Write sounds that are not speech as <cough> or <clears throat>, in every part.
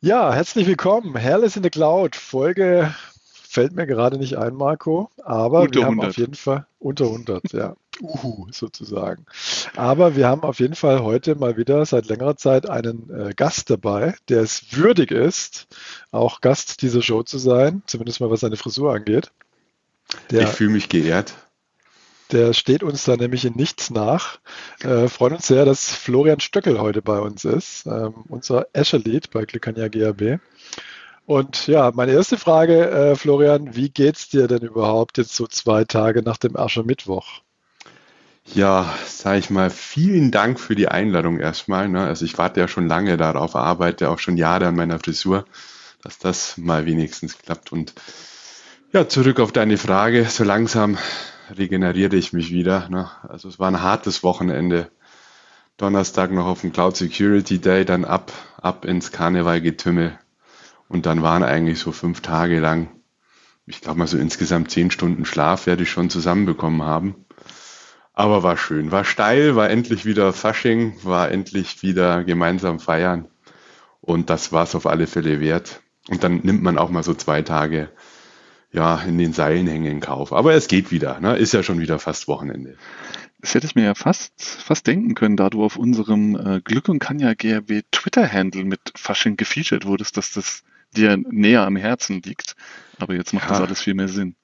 Ja, herzlich willkommen. Hairless in the Cloud. Folge fällt mir gerade nicht ein, Marco, aber Unter wir haben 100. auf jeden Fall unter 100, ja. Uhu, sozusagen. Aber wir haben auf jeden Fall heute mal wieder seit längerer Zeit einen äh, Gast dabei, der es würdig ist, auch Gast dieser Show zu sein, zumindest mal was seine Frisur angeht. Ich Der, fühle mich geehrt. Der steht uns da nämlich in nichts nach. Äh, freuen uns sehr, dass Florian Stöckel heute bei uns ist, ähm, unser Azure Lead bei Glycania GAB. Und ja, meine erste Frage, äh, Florian, wie geht's dir denn überhaupt jetzt so zwei Tage nach dem Aschermittwoch? Ja, sage ich mal, vielen Dank für die Einladung erstmal. Ne? Also ich warte ja schon lange darauf, arbeite auch schon Jahre an meiner Frisur, dass das mal wenigstens klappt. Und ja, zurück auf deine Frage. So langsam regeneriere ich mich wieder. Ne? Also es war ein hartes Wochenende. Donnerstag noch auf dem Cloud Security Day, dann ab, ab ins Karnevalgetümmel. Und dann waren eigentlich so fünf Tage lang, ich glaube mal so insgesamt zehn Stunden Schlaf werde ich schon zusammenbekommen haben. Aber war schön, war steil, war endlich wieder Fasching, war endlich wieder gemeinsam feiern. Und das war es auf alle Fälle wert. Und dann nimmt man auch mal so zwei Tage, ja, in den Seilen hängen Kauf. Aber es geht wieder, ne? Ist ja schon wieder fast Wochenende. Das hätte ich mir ja fast, fast denken können, da du auf unserem äh, Glück und Kanja GRB Twitter-Handle mit Fasching gefeatured wurdest, dass das dir näher am Herzen liegt. Aber jetzt macht das Ja, alles viel mehr Sinn.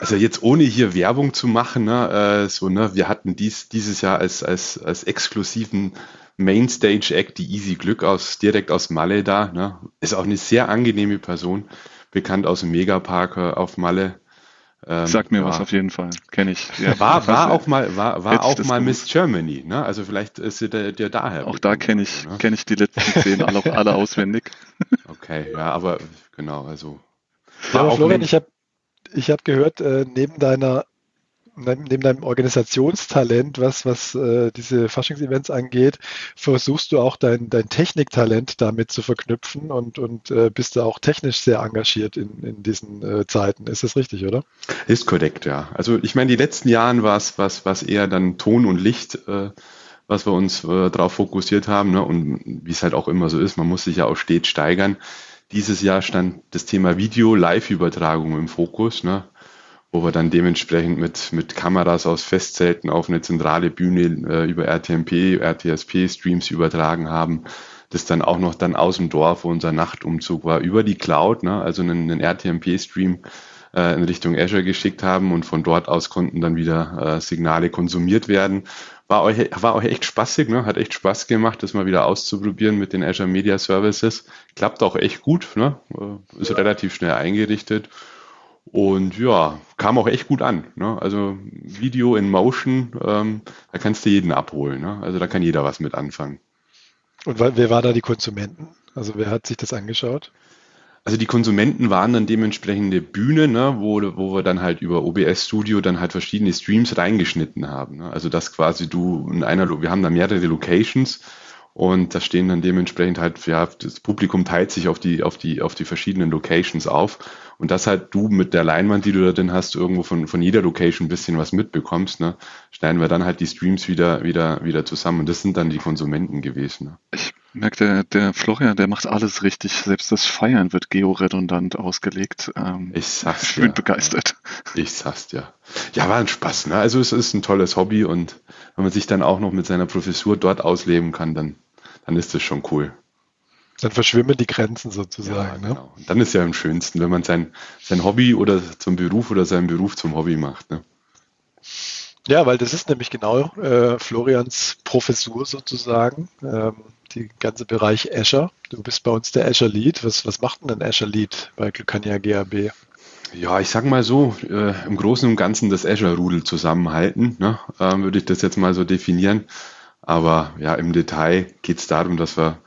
also jetzt ohne hier Werbung zu machen, ne, äh, so, ne, wir hatten dies, dieses Jahr als, als, als exklusiven Mainstage-Act die Easy Glück aus, direkt aus Malle da, ne? Ist auch eine sehr angenehme Person, bekannt aus dem Megapark äh, auf Malle. Ähm, Sag mir was ja, auf jeden Fall. Kenne ich. Ja, War, <laughs> war auch mal, war, war auch mal. Miss Germany, ne? Also vielleicht ist sie der, der daher Auch da kenne ich, ne? kenne ich die letzten zehn alle, <laughs> alle auswendig. Okay, ja, aber genau, also Ja, aber Florian, ich habe ich hab gehört, äh, neben deiner, neben deinem Organisationstalent, was, was äh, diese Faschings-Events angeht, versuchst du auch dein, dein Techniktalent damit zu verknüpfen und, und äh, bist da auch technisch sehr engagiert in, in diesen äh, Zeiten. Ist das richtig, oder? ist korrekt, ja. Also ich meine, die letzten Jahren war es was, was eher dann Ton und Licht, äh, was wir uns äh, darauf fokussiert haben, ne? Und wie es halt auch immer so ist, man muss sich ja auch stets steigern. Dieses Jahr stand das Thema Video, Live-Übertragung im Fokus, ne? Wo wir dann dementsprechend mit, mit Kameras aus Festzelten auf eine zentrale Bühne äh, über RTMP, RTSP-Streams übertragen haben. Das dann auch noch dann aus dem Dorf, wo unser Nachtumzug war, über die Cloud, ne? also einen, einen RTMP-Stream äh, in Richtung Azure geschickt haben und von dort aus konnten dann wieder äh, Signale konsumiert werden. War auch, war auch echt spaßig, ne? hat echt Spaß gemacht, das mal wieder auszuprobieren mit den Azure Media Services. Klappt auch echt gut, ne? Äh, ist relativ schnell eingerichtet. Und ja, kam auch echt gut an. Ne? Also Video in Motion, ähm, da kannst du jeden abholen. Ne? Also da kann jeder was mit anfangen. Und wer war da die Konsumenten? Also wer hat sich das angeschaut? Also die Konsumenten waren dann dementsprechende Bühne, ne, wo, wo wir dann halt über OBS Studio dann halt verschiedene Streams reingeschnitten haben. Ne? Also dass quasi du in einer, wir haben da mehrere Locations und da stehen dann dementsprechend halt, ja, das Publikum teilt sich auf die, auf die, auf die verschiedenen Locations auf und dass halt du mit der Leinwand, die du da drin hast, irgendwo von, von jeder Location ein bisschen was mitbekommst, ne, schneiden wir dann halt die Streams wieder, wieder, wieder zusammen und das sind dann die Konsumenten gewesen. Ne? Ich merke, der, der Florian, der macht alles richtig. Selbst das Feiern wird georedundant ausgelegt. Ähm, Ich sag's ich bin ja. begeistert. Ich sag's dir. Ja, war ein Spaß, ne? Also es ist ein tolles Hobby und wenn man sich dann auch noch mit seiner Professur dort ausleben kann, dann, dann ist das schon cool. Dann verschwimmen die Grenzen Ja, sozusagen. Ne? genau. Und dann ist ja am schönsten, wenn man sein, sein Hobby oder zum Beruf oder seinen Beruf zum Hobby macht. Ne? Ja, weil das ist nämlich genau äh, Florians Professur sozusagen, ähm, die ganze Bereich Azure. Du bist bei uns der Azure Lead. Was, was macht denn ein Azure Lead bei Glucania GAB? Ja, ich sag mal so, äh, im Großen und Ganzen das Azure-Rudel zusammenhalten, ne? ähm, würde ich das jetzt mal so definieren. Aber ja, im Detail geht es darum, dass wir,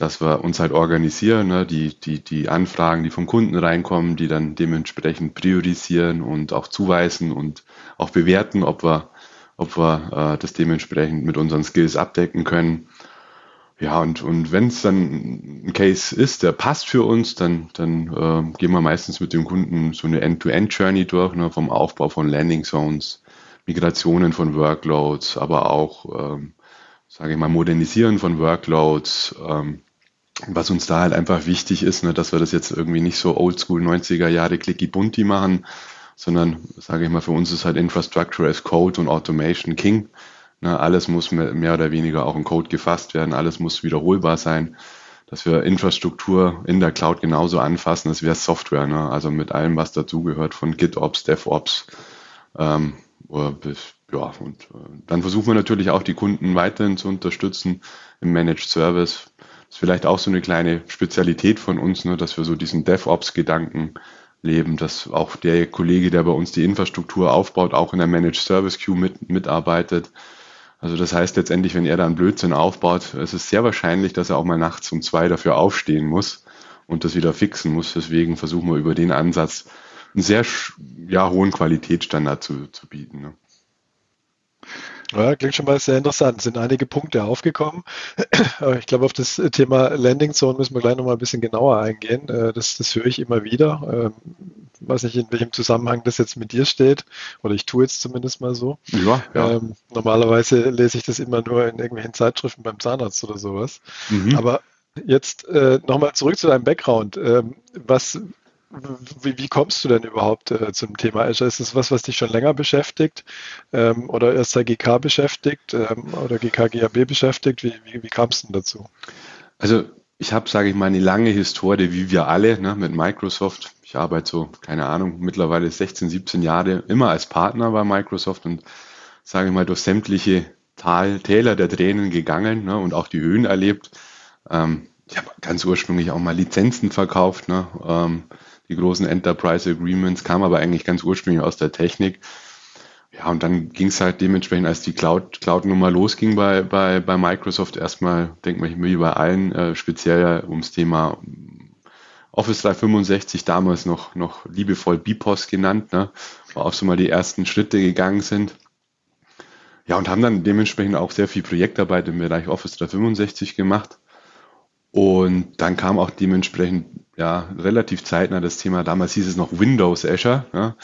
dass wir uns halt organisieren, ne? die, die, die Anfragen, die vom Kunden reinkommen, die dann dementsprechend priorisieren und auch zuweisen und auch bewerten, ob wir, ob wir äh, das dementsprechend mit unseren Skills abdecken können. Ja, und, und wenn es dann ein Case ist, der passt für uns, dann, dann äh, gehen wir meistens mit dem Kunden so eine End-to-End-Journey durch, ne, vom Aufbau von Landing Zones, Migrationen von Workloads, aber auch, ähm, sage ich mal, Modernisieren von Workloads, ähm, was uns da halt einfach wichtig ist, ne, dass wir das jetzt irgendwie nicht so oldschool 90er Jahre clicky bunti machen, sondern, sage ich mal, für uns ist halt Infrastructure as Code und Automation King. Ne, alles muss mehr oder weniger auch in Code gefasst werden, alles muss wiederholbar sein, dass wir Infrastruktur in der Cloud genauso anfassen, als wäre Software, ne? also mit allem, was dazugehört, von GitOps, DevOps, ähm, bis, ja, und äh, dann versuchen wir natürlich auch die Kunden weiterhin zu unterstützen im Managed Service. Ist vielleicht auch so eine kleine Spezialität von uns, ne, dass wir so diesen DevOps-Gedanken leben, dass auch der Kollege, der bei uns die Infrastruktur aufbaut, auch in der Managed Service Queue mit, mitarbeitet. Also das heißt letztendlich, wenn er da einen Blödsinn aufbaut, ist es sehr wahrscheinlich, dass er auch mal nachts um zwei dafür aufstehen muss und das wieder fixen muss. Deswegen versuchen wir über den Ansatz einen sehr ja, hohen Qualitätsstandard zu, zu bieten. Ne? Ja, klingt schon mal sehr interessant. Es sind einige Punkte aufgekommen. <clears throat> Ich glaube, auf das Thema Landing Zone müssen wir gleich nochmal ein bisschen genauer eingehen. Äh, das, das höre ich immer wieder. Ähm, weiß nicht, in welchem Zusammenhang das jetzt mit dir steht. Oder ich tue jetzt zumindest mal so. Ja, ja. Ähm, normalerweise lese ich das immer nur in irgendwelchen Zeitschriften beim Zahnarzt oder sowas. Mhm. Aber jetzt äh, nochmal zurück zu deinem Background. Ähm, was, wie, wie, kommst du denn überhaupt äh, zum Thema Azure? Ist das was, was dich schon länger beschäftigt ähm, oder erst der GK beschäftigt ähm, oder GK GAB beschäftigt? Wie, wie, wie kam es denn dazu? Also ich habe, sage ich mal, eine lange Historie, wie wir alle, ne, mit Microsoft. Ich arbeite so, keine Ahnung, mittlerweile 16, 17 Jahre immer als Partner bei Microsoft und sage ich mal, durch sämtliche Tal, Täler der Tränen gegangen ne, und auch die Höhen erlebt. Ähm, ich habe ganz ursprünglich auch mal Lizenzen verkauft, ne, ähm, die großen Enterprise Agreements, kam aber eigentlich ganz ursprünglich aus der Technik. Ja, und dann ging es halt dementsprechend, als die Cloud, Cloud-Nummer losging bei, bei, bei Microsoft, erstmal, denke ich, wie bei allen, äh, speziell ums Thema Office 365, damals noch, noch liebevoll BPOS genannt, ne, wo auch so mal die ersten Schritte gegangen sind. Ja, und haben dann dementsprechend auch sehr viel Projektarbeit im Bereich Office 365 gemacht. Und dann kam auch dementsprechend ja relativ zeitnah das Thema, damals hieß es noch Windows Azure, ja,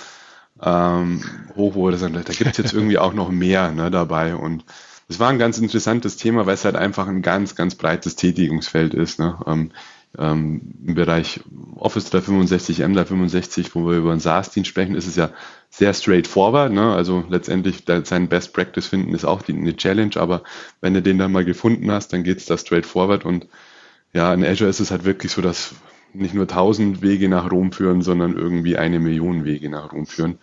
ähm, hoch wurde, da gibt es jetzt irgendwie auch noch mehr ne, dabei. Und das war ein ganz interessantes Thema, weil es halt einfach ein ganz, ganz breites Tätigungsfeld ist. Ne? Ähm, ähm, Im Bereich Office 365, M365, wo wir über einen SaaS-Dienst sprechen, ist es ja sehr straightforward. Ne? Also letztendlich sein Best Practice finden ist auch die, eine Challenge, aber wenn du den dann mal gefunden hast, dann geht es da straightforward und ja, in Azure ist es halt wirklich so, dass nicht nur tausend Wege nach Rom führen, sondern irgendwie eine Million Wege nach Rom führen.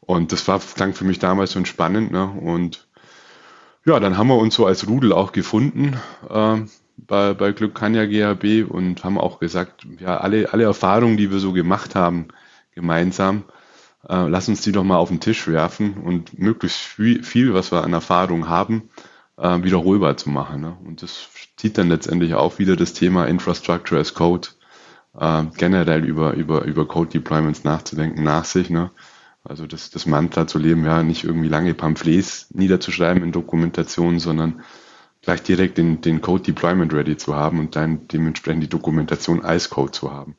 Und das war, klang für mich damals schon spannend. Ne? Und ja, dann haben wir uns so als Rudel auch gefunden äh, bei, bei Glück Kanya GAB und haben auch gesagt, ja, alle, alle Erfahrungen, die wir so gemacht haben, gemeinsam, äh, lass uns die doch mal auf den Tisch werfen und möglichst viel, viel was wir an Erfahrung haben, äh, wiederholbar zu machen. Ne? Und das zieht dann letztendlich auch wieder das Thema Infrastructure as Code äh, generell über, über, über Code Deployments nachzudenken nach sich. Ne? Also das, das Mantra zu leben, ja, nicht irgendwie lange Pamphlets niederzuschreiben in Dokumentationen, sondern gleich direkt den, den Code Deployment ready zu haben und dann dementsprechend die Dokumentation als Code zu haben.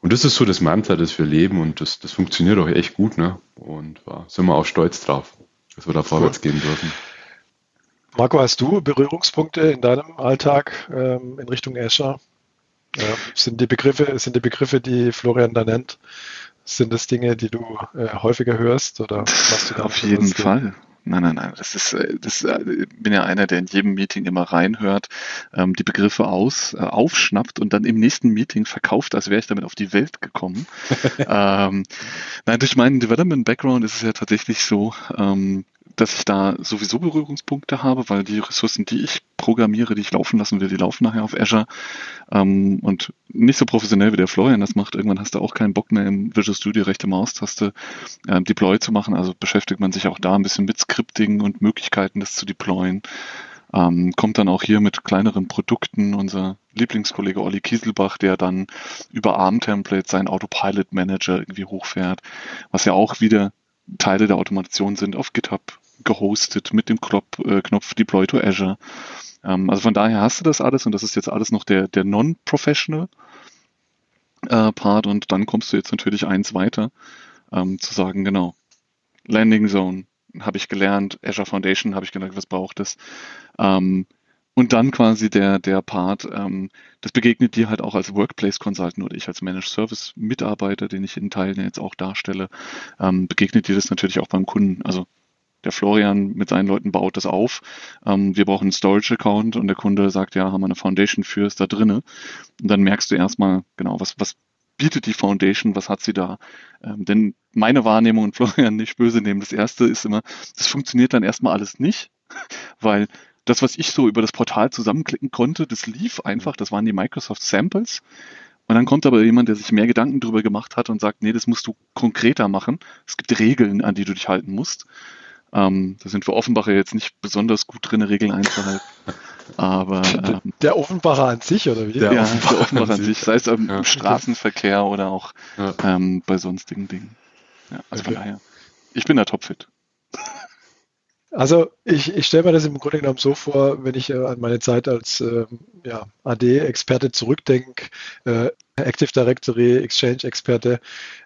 Und das ist so das Mantra, das wir leben und das, das funktioniert auch echt gut, ne? Und ja, sind wir auch stolz drauf, dass wir da vorwärts gehen dürfen. Marco, hast du Berührungspunkte in deinem Alltag ähm, in Richtung Azure? Ja, sind die Begriffe, sind die Begriffe, die Florian da nennt, sind das Dinge, die du äh, häufiger hörst oder machst du da Auf jeden Fall. Nein, nein, nein. Das ist, äh, das äh, bin ja einer, der in jedem Meeting immer reinhört, ähm, die Begriffe aus, äh, aufschnappt und dann im nächsten Meeting verkauft, als wäre ich damit auf die Welt gekommen. <laughs> ähm, nein, durch meinen Development-Background ist es ja tatsächlich so, ähm, dass ich da sowieso Berührungspunkte habe, weil die Ressourcen, die ich programmiere, die ich laufen lassen will, die laufen nachher auf Azure. Ähm, und nicht so professionell wie der Florian das macht. Irgendwann hast du auch keinen Bock mehr im Visual Studio rechte Maustaste äh, Deploy zu machen. Also beschäftigt man sich auch da ein bisschen mit Scripting und Möglichkeiten, das zu deployen. Ähm, kommt dann auch hier mit kleineren Produkten. Unser Lieblingskollege Olli Kieselbach, der dann über ARM-Templates seinen Autopilot Manager irgendwie hochfährt, was ja auch wieder Teile der Automation sind auf GitHub gehostet mit dem Knopf, äh, Knopf Deploy to Azure. Ähm, also von daher hast du das alles und das ist jetzt alles noch der, der Non-Professional äh, Part und dann kommst du jetzt natürlich eins weiter, ähm, zu sagen, genau, Landing Zone habe ich gelernt, Azure Foundation habe ich gelernt, was braucht es. Ähm, Und dann quasi der, der Part, ähm, das begegnet dir halt auch als Workplace Consultant oder ich als Managed Service Mitarbeiter, den ich in Teilen jetzt auch darstelle, ähm, begegnet dir das natürlich auch beim Kunden. Also der Florian mit seinen Leuten baut das auf. Ähm, wir brauchen einen Storage-Account und der Kunde sagt, ja, haben wir eine Foundation für, ist da drinne. Und dann merkst du erstmal, genau, was, was bietet die Foundation, was hat sie da? Ähm, denn meine Wahrnehmung und <laughs> Florian nicht böse nehmen, das erste ist immer, das funktioniert dann erstmal alles nicht, <laughs> weil das, was ich so über das Portal zusammenklicken konnte, das lief einfach, das waren die Microsoft Samples. Und dann kommt aber jemand, der sich mehr Gedanken darüber gemacht hat und sagt, nee, das musst du konkreter machen. Es gibt Regeln, an die du dich halten musst. Ähm, da sind wir Offenbacher jetzt nicht besonders gut drin, Regeln einzuhalten. <laughs> Aber ähm, der Offenbacher an sich, oder wie? Der ja, Offenbacher der Offenbacher an sich, sei es im ja. Straßenverkehr oder auch ja. ähm, bei sonstigen Dingen. Ja, also okay. von daher, ich bin da topfit. Also ich, ich stelle mir das im Grunde genommen so vor, wenn ich äh, an meine Zeit als äh, ja, AD-Experte zurückdenke, äh, Active Directory, Exchange-Experte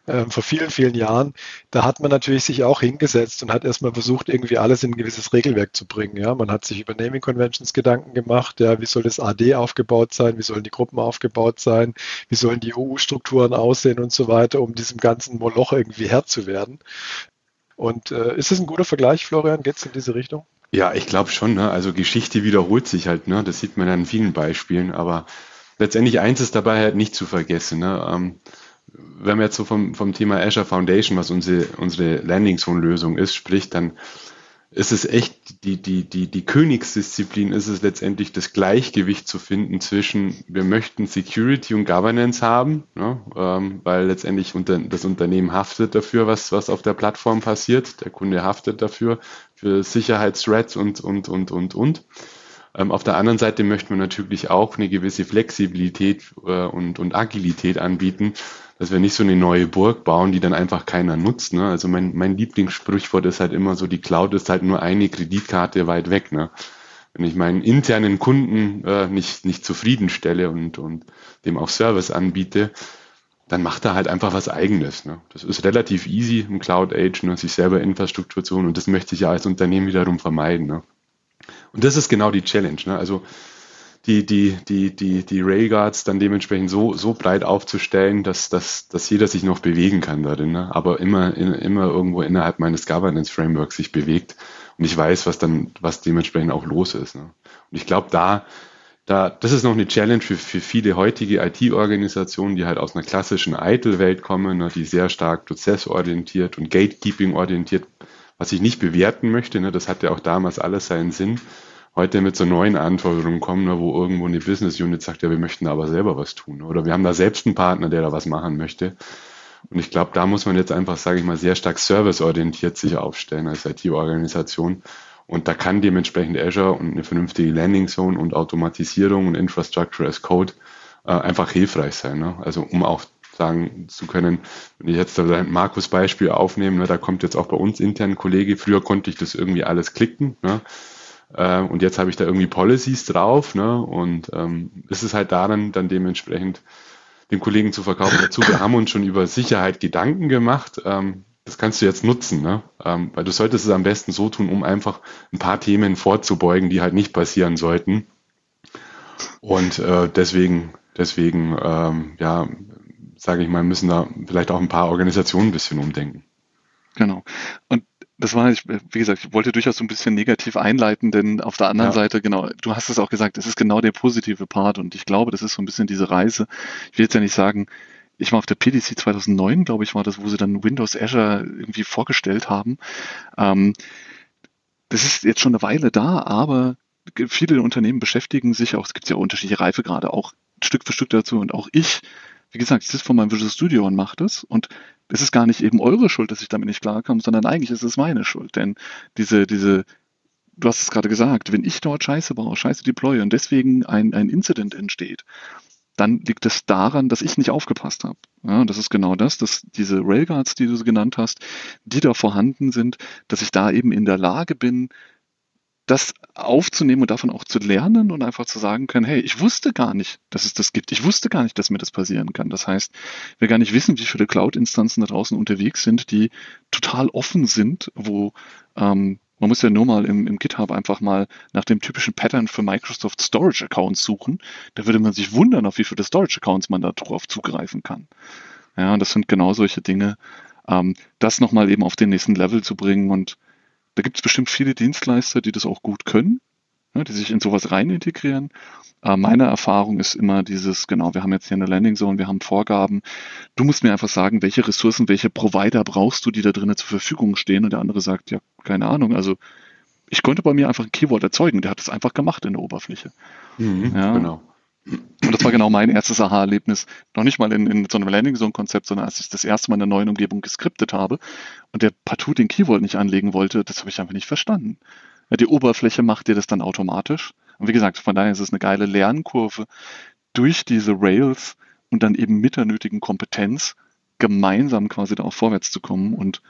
äh, vor vielen, vielen Jahren, da hat man natürlich sich auch hingesetzt und hat erstmal versucht, irgendwie alles in ein gewisses Regelwerk zu bringen. Ja? Man hat sich über Naming Conventions Gedanken gemacht, ja, wie soll das AD aufgebaut sein, wie sollen die Gruppen aufgebaut sein, wie sollen die EU-Strukturen aussehen und so weiter, um diesem ganzen Moloch irgendwie Herr zu werden. Und äh, ist es ein guter Vergleich, Florian? Geht es in diese Richtung? Ja, ich glaube schon. Ne? Also Geschichte wiederholt sich halt. Ne? Das sieht man an vielen Beispielen. Aber letztendlich eins ist dabei halt nicht zu vergessen. Ne? Ähm, wenn man jetzt so vom, vom Thema Azure Foundation, was unsere, unsere Landing Zone Lösung ist, spricht, dann ist es echt, die, die, die, die Königsdisziplin ist es letztendlich das Gleichgewicht zu finden zwischen, wir möchten Security und Governance haben, ne, ähm, weil letztendlich unter, das Unternehmen haftet dafür, was, was auf der Plattform passiert, der Kunde haftet dafür, für Sicherheitsthreats und, und, und, und, und. Ähm, auf der anderen Seite möchten wir natürlich auch eine gewisse Flexibilität äh, und, und Agilität anbieten, dass wir nicht so eine neue Burg bauen, die dann einfach keiner nutzt. Ne? Also mein, mein Lieblingssprichwort ist halt immer so, die Cloud ist halt nur eine Kreditkarte weit weg. Ne? Wenn ich meinen internen Kunden äh, nicht, nicht zufriedenstelle und, und dem auch Service anbiete, dann macht er halt einfach was Eigenes. Ne? Das ist relativ easy im Cloud Age, ne? sich selber Infrastruktur zu holen und das möchte ich ja als Unternehmen wiederum vermeiden. Ne? Und das ist genau die Challenge. Ne? Also die, die, die, die, die Railguards dann dementsprechend so, so breit aufzustellen, dass, dass, dass jeder sich noch bewegen kann darin, ne? aber immer, in, immer irgendwo innerhalb meines Governance Frameworks sich bewegt und ich weiß, was dann, was dementsprechend auch los ist. Ne? Und ich glaube, da, da, das ist noch eine Challenge für, für viele heutige IT-Organisationen, die halt aus einer klassischen ITIL-Welt kommen, ne? die sehr stark prozessorientiert und Gatekeeping-orientiert, was ich nicht bewerten möchte. Ne? Das hatte auch damals alles seinen Sinn heute mit so neuen Anforderungen kommen, ne, wo irgendwo eine Business Unit sagt, ja, wir möchten aber selber was tun. Oder wir haben da selbst einen Partner, der da was machen möchte. Und ich glaube, da muss man jetzt einfach, sage ich mal, sehr stark serviceorientiert sich aufstellen als IT-Organisation. Und da kann dementsprechend Azure und eine vernünftige Landing Zone und Automatisierung und Infrastructure as Code äh, einfach hilfreich sein. Ne? Also um auch sagen zu können, wenn ich jetzt ein Markus Beispiel aufnehme, ne, da kommt jetzt auch bei uns intern ein Kollege, früher konnte ich das irgendwie alles klicken. Ne? Äh, und jetzt habe ich da irgendwie Policies drauf. Ne? Und ähm, ist es halt daran, dann dementsprechend den Kollegen zu verkaufen. Dazu, wir haben uns schon über Sicherheit Gedanken gemacht. Ähm, das kannst du jetzt nutzen, ne? Ähm, weil du solltest es am besten so tun, um einfach ein paar Themen vorzubeugen, die halt nicht passieren sollten. Und äh, deswegen, deswegen, ähm, ja, sage ich mal, müssen da vielleicht auch ein paar Organisationen ein bisschen umdenken. Genau. Und das war, wie gesagt, ich wollte durchaus so ein bisschen negativ einleiten, denn auf der anderen ja. Seite, genau, du hast es auch gesagt, es ist genau der positive Part und ich glaube, das ist so ein bisschen diese Reise. Ich will jetzt ja nicht sagen, ich war auf der PDC 2009, glaube ich, war das, wo sie dann Windows Azure irgendwie vorgestellt haben. Ähm, das ist jetzt schon eine Weile da, aber viele Unternehmen beschäftigen sich auch, es gibt ja unterschiedliche Reifegrade, auch Stück für Stück dazu und auch ich wie gesagt, ich sitze vor meinem Visual Studio und mache das und es ist gar nicht eben eure Schuld, dass ich damit nicht klarkomme, sondern eigentlich ist es meine Schuld. Denn diese, diese, du hast es gerade gesagt, wenn ich dort Scheiße baue, Scheiße deploye und deswegen ein, ein Incident entsteht, dann liegt es daran, dass ich nicht aufgepasst habe. Ja, das ist genau das, dass diese Railguards, die du genannt hast, die da vorhanden sind, dass ich da eben in der Lage bin, das aufzunehmen und davon auch zu lernen und einfach zu sagen können, hey, ich wusste gar nicht, dass es das gibt. Ich wusste gar nicht, dass mir das passieren kann. Das heißt, wir gar nicht wissen, wie viele Cloud-Instanzen da draußen unterwegs sind, die total offen sind, wo ähm, Man muss ja nur mal im, im GitHub einfach mal nach dem typischen Pattern für Microsoft Storage Accounts suchen. Da würde man sich wundern, auf wie viele Storage Accounts man da drauf zugreifen kann. Ja, und das sind genau solche Dinge, ähm, das nochmal eben auf den nächsten Level zu bringen. Und da gibt es bestimmt viele Dienstleister, die das auch gut können, ja, die sich in sowas rein integrieren. Äh, meine Erfahrung ist immer dieses, genau, wir haben jetzt hier eine Landing Zone, wir haben Vorgaben. Du musst mir einfach sagen, welche Ressourcen, welche Provider brauchst du, die da drinnen zur Verfügung stehen. Und der andere sagt, ja, keine Ahnung. Also ich konnte bei mir einfach ein Keyword erzeugen. Der hat es einfach gemacht in der Oberfläche. Mhm, ja. Genau. Und das war genau mein erstes Aha-Erlebnis. Noch nicht mal in, in so einem Landing Zone-Konzept, sondern als ich das erste Mal in einer neuen Umgebung geskriptet habe und der partout den Keyword nicht anlegen wollte, das habe ich einfach nicht verstanden. Die Oberfläche macht dir das dann automatisch. Und wie gesagt, von daher ist es eine geile Lernkurve durch diese Rails und dann eben mit der nötigen Kompetenz gemeinsam quasi da auch vorwärts zu kommen und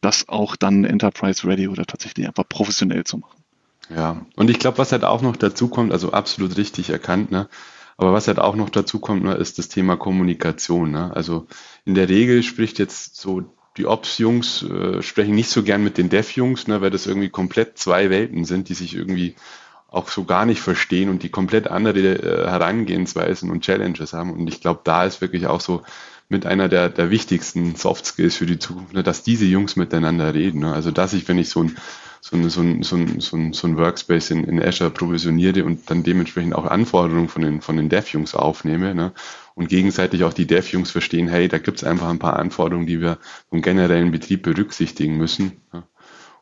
das auch dann Enterprise Ready oder tatsächlich einfach professionell zu machen. Ja, und ich glaube, was halt auch noch dazu kommt, also absolut richtig erkannt, ne? Aber was halt auch noch dazu kommt, ne, ist das Thema Kommunikation. Ne? Also in der Regel spricht jetzt so die Ops-Jungs äh, sprechen nicht so gern mit den Dev-Jungs, ne, weil das irgendwie komplett zwei Welten sind, die sich irgendwie auch so gar nicht verstehen und die komplett andere äh, Herangehensweisen und Challenges haben. Und ich glaube, da ist wirklich auch so mit einer der, der wichtigsten Soft Skills für die Zukunft, ne, dass diese Jungs miteinander reden. Ne? Also dass ich, wenn ich so ein so ein, so ein, so ein, so ein, so ein Workspace in, in Azure provisioniere und dann dementsprechend auch Anforderungen von den, von den Dev-Jungs aufnehme ne? und gegenseitig auch die Dev-Jungs verstehen, hey, da gibt es einfach ein paar Anforderungen, die wir vom generellen Betrieb berücksichtigen müssen. Ne?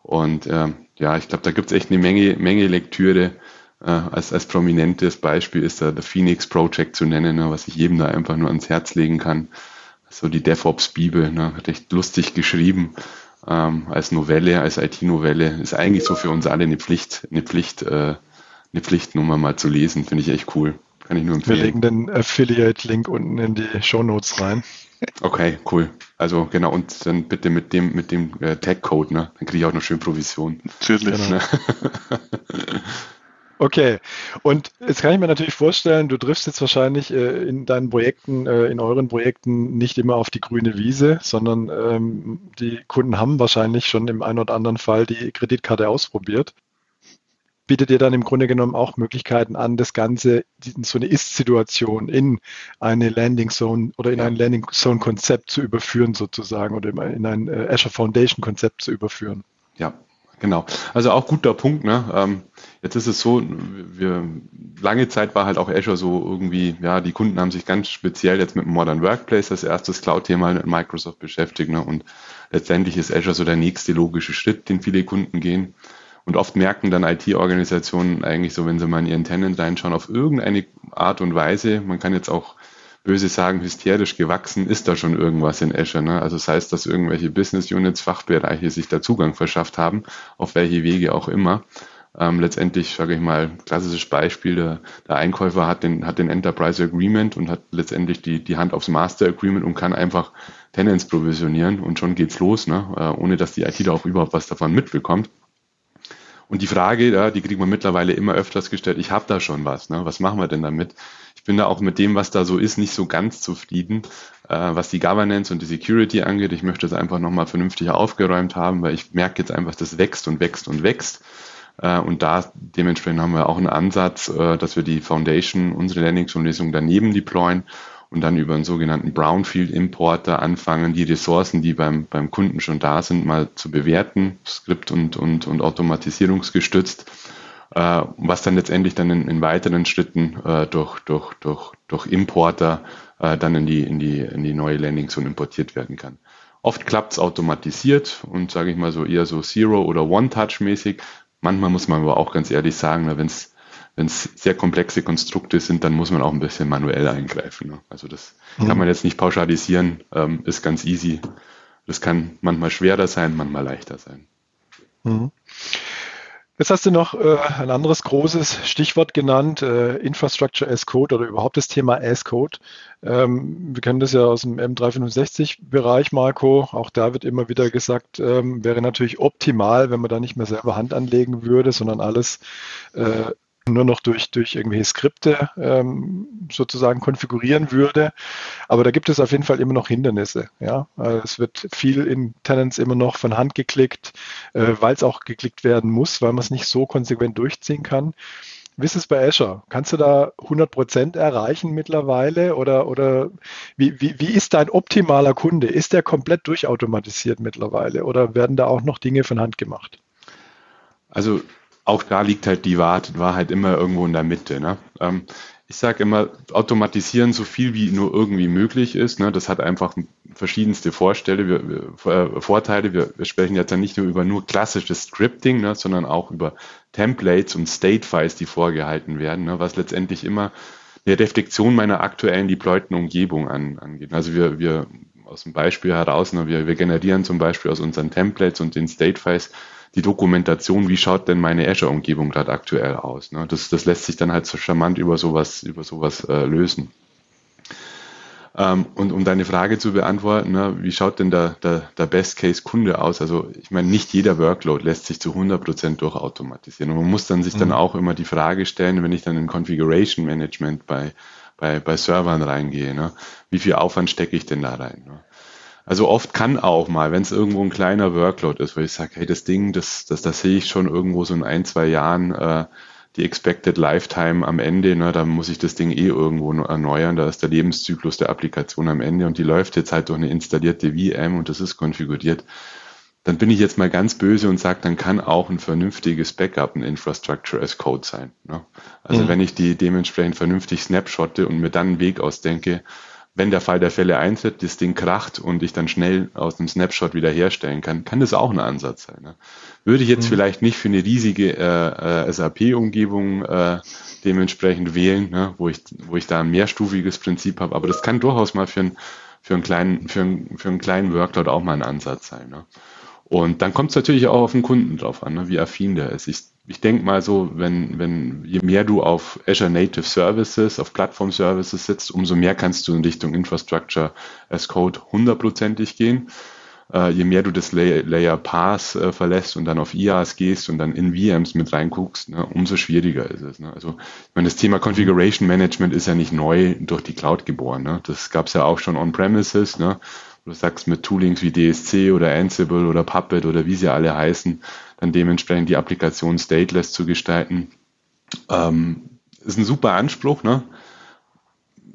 Und äh, ja, ich glaube, da gibt es echt eine Menge, Menge Lektüre. Äh, als, als prominentes Beispiel ist da der Phoenix Project zu nennen, ne, was ich jedem da einfach nur ans Herz legen kann. So die DevOps-Bibel, ne, recht lustig geschrieben ähm, als Novelle, als IT-Novelle. Ist eigentlich so für uns alle eine Pflicht, eine Pflicht, äh, eine Pflichtnummer mal zu lesen. Finde ich echt cool. Kann ich nur empfehlen. Wir legen den Affiliate-Link unten in die Show Notes rein. Okay, cool. Also genau, und dann bitte mit dem, mit dem äh, Tag-Code, ne? Dann kriege ich auch noch schön Provision. Natürlich. Genau. <laughs> Okay, und jetzt kann ich mir natürlich vorstellen, du triffst jetzt wahrscheinlich äh, in deinen Projekten, äh, in euren Projekten nicht immer auf die grüne Wiese, sondern ähm, die Kunden haben wahrscheinlich schon im einen oder anderen Fall die Kreditkarte ausprobiert. Bietet ihr dann im Grunde genommen auch Möglichkeiten an, das Ganze, so eine Ist-Situation in eine Landing Zone oder in ein Landing Zone Konzept zu überführen sozusagen oder in ein äh, Azure Foundation Konzept zu überführen? Ja, Genau, also auch guter Punkt. Ne? Ähm, jetzt ist es so, wir, lange Zeit war halt auch Azure so irgendwie, ja, die Kunden haben sich ganz speziell jetzt mit Modern Workplace, das erste Cloud-Thema mit Microsoft beschäftigt. Ne? Und letztendlich ist Azure so der nächste logische Schritt, den viele Kunden gehen. Und oft merken dann IT-Organisationen eigentlich so, wenn sie mal in ihren Tenant reinschauen, auf irgendeine Art und Weise, man kann jetzt auch böse sagen, hysterisch gewachsen, ist da schon irgendwas in Azure. Ne? Also das heißt, dass irgendwelche Business Units, Fachbereiche sich da Zugang verschafft haben, auf welche Wege auch immer. Ähm, letztendlich, sage ich mal, klassisches Beispiel, der, der, Einkäufer hat den, hat den Enterprise Agreement und hat letztendlich die, die Hand aufs Master Agreement und kann einfach Tenants provisionieren und schon geht's los, ne? Äh, ohne dass die IT da auch überhaupt was davon mitbekommt. Und die Frage, ja, die kriegt man mittlerweile immer öfters gestellt, ich habe da schon was, ne? was machen wir denn damit? Ich bin da auch mit dem, was da so ist, nicht so ganz zufrieden, äh, was die Governance und die Security angeht. Ich möchte es einfach nochmal vernünftig aufgeräumt haben, weil ich merke jetzt einfach, das wächst und wächst und wächst. Äh, und da dementsprechend haben wir auch einen Ansatz, äh, dass wir die Foundation, unsere Landing-Lösung daneben deployen und dann über einen sogenannten Brownfield-Importer anfangen, die Ressourcen, die beim, beim Kunden schon da sind, mal zu bewerten, Skript- und, und, und automatisierungsgestützt, äh, was dann letztendlich dann in, in weiteren Schritten äh, durch, durch, durch, durch Importer äh, dann in die, in, die, in die neue Landing Zone importiert werden kann. Oft klappt es automatisiert und sage ich mal so eher so Zero- oder One-Touch-mäßig. Manchmal muss man aber auch ganz ehrlich sagen, wenn es wenn es sehr komplexe Konstrukte sind, dann muss man auch ein bisschen manuell eingreifen. Ne? Also das mhm. kann man jetzt nicht pauschalisieren, ähm, ist ganz easy. Das kann manchmal schwerer sein, manchmal leichter sein. Mhm. Jetzt hast du noch äh, ein anderes großes Stichwort genannt, äh, Infrastructure as Code oder überhaupt das Thema as Code. Ähm, wir kennen das ja aus dem M365-Bereich, Marco. Auch da wird immer wieder gesagt, ähm, wäre natürlich optimal, wenn man da nicht mehr selber Hand anlegen würde, sondern alles äh, nur noch durch, durch irgendwelche Skripte ähm, sozusagen konfigurieren würde. Aber da gibt es auf jeden Fall immer noch Hindernisse. Ja? Also es wird viel in Tenants immer noch von Hand geklickt, äh, weil es auch geklickt werden muss, weil man es nicht so konsequent durchziehen kann. Wie ist es bei Azure? Kannst du da 100 Prozent erreichen mittlerweile oder, oder wie, wie, wie ist dein optimaler Kunde? Ist der komplett durchautomatisiert mittlerweile oder werden da auch noch Dinge von Hand gemacht? Also auch da liegt halt die Wahrheit immer irgendwo in der Mitte. Ne? Ähm, ich sage immer, automatisieren so viel wie nur irgendwie möglich ist. Ne? Das hat einfach verschiedenste Vorstelle, wir, äh, Vorteile. Wir, wir, sprechen jetzt ja nicht nur über nur klassisches Scripting, ne? sondern auch über Templates und State-Files, die vorgehalten werden, ne? was letztendlich immer eine Reflexion meiner aktuellen deployten Umgebung an, angeht. Also wir, wir aus dem Beispiel heraus, ne? wir, wir generieren zum Beispiel aus unseren Templates und den State-Files die Dokumentation, wie schaut denn meine Azure-Umgebung gerade aktuell aus. Ne? Das, das lässt sich dann halt so charmant über sowas, über sowas äh, lösen. Ähm, und um deine Frage zu beantworten, ne, wie schaut denn der, der, der Best-Case-Kunde aus? Also ich meine, nicht jeder Workload lässt sich zu 100% durchautomatisieren. Und man muss dann sich mhm. dann auch immer die Frage stellen, wenn ich dann in Configuration Management bei, bei, bei Servern reingehe, ne, wie viel Aufwand stecke ich denn da rein? Ne? Also oft kann auch mal, wenn es irgendwo ein kleiner Workload ist, wo ich sage, hey, das Ding, das, das, das sehe ich schon irgendwo so in ein, zwei Jahren, äh, die Expected Lifetime am Ende, ne, da muss ich das Ding eh irgendwo erneuern, da ist der Lebenszyklus der Applikation am Ende und die läuft jetzt halt durch eine installierte VM und das ist konfiguriert. Dann bin ich jetzt mal ganz böse und sage, dann kann auch ein vernünftiges Backup ein Infrastructure as Code sein. Ne? Also mhm. wenn ich die dementsprechend vernünftig snapshotte und mir dann einen Weg ausdenke, wenn der Fall der Fälle eintritt, das Ding kracht und ich dann schnell aus dem Snapshot wiederherstellen kann, kann das auch ein Ansatz sein. Ne? Würde ich jetzt mhm. vielleicht nicht für eine riesige äh, äh, SAP-Umgebung äh, dementsprechend wählen, ne? wo, ich, wo ich da ein mehrstufiges Prinzip habe, aber das kann durchaus mal für, ein, für, einen, kleinen, für, einen, für einen kleinen Workload auch mal ein Ansatz sein. Ne? Und dann kommt es natürlich auch auf den Kunden drauf an, ne? wie affin der ist. Ich ich denke mal so, wenn, wenn, je mehr du auf Azure Native Services, auf Plattform Services sitzt, umso mehr kannst du in Richtung Infrastructure as Code hundertprozentig gehen. Äh, je mehr du das Layer, Layer Pass äh, verlässt und dann auf IaaS gehst und dann in VMs mit reinguckst, ne, umso schwieriger ist es. Ne? Also, ich meine, das Thema Configuration Management ist ja nicht neu durch die Cloud geboren. Ne? Das gab es ja auch schon on-premises. Du sagst mit Toolings wie DSC oder Ansible oder Puppet oder wie sie alle heißen, dann dementsprechend die Applikation stateless zu gestalten. Ähm, ist ein super Anspruch, ne?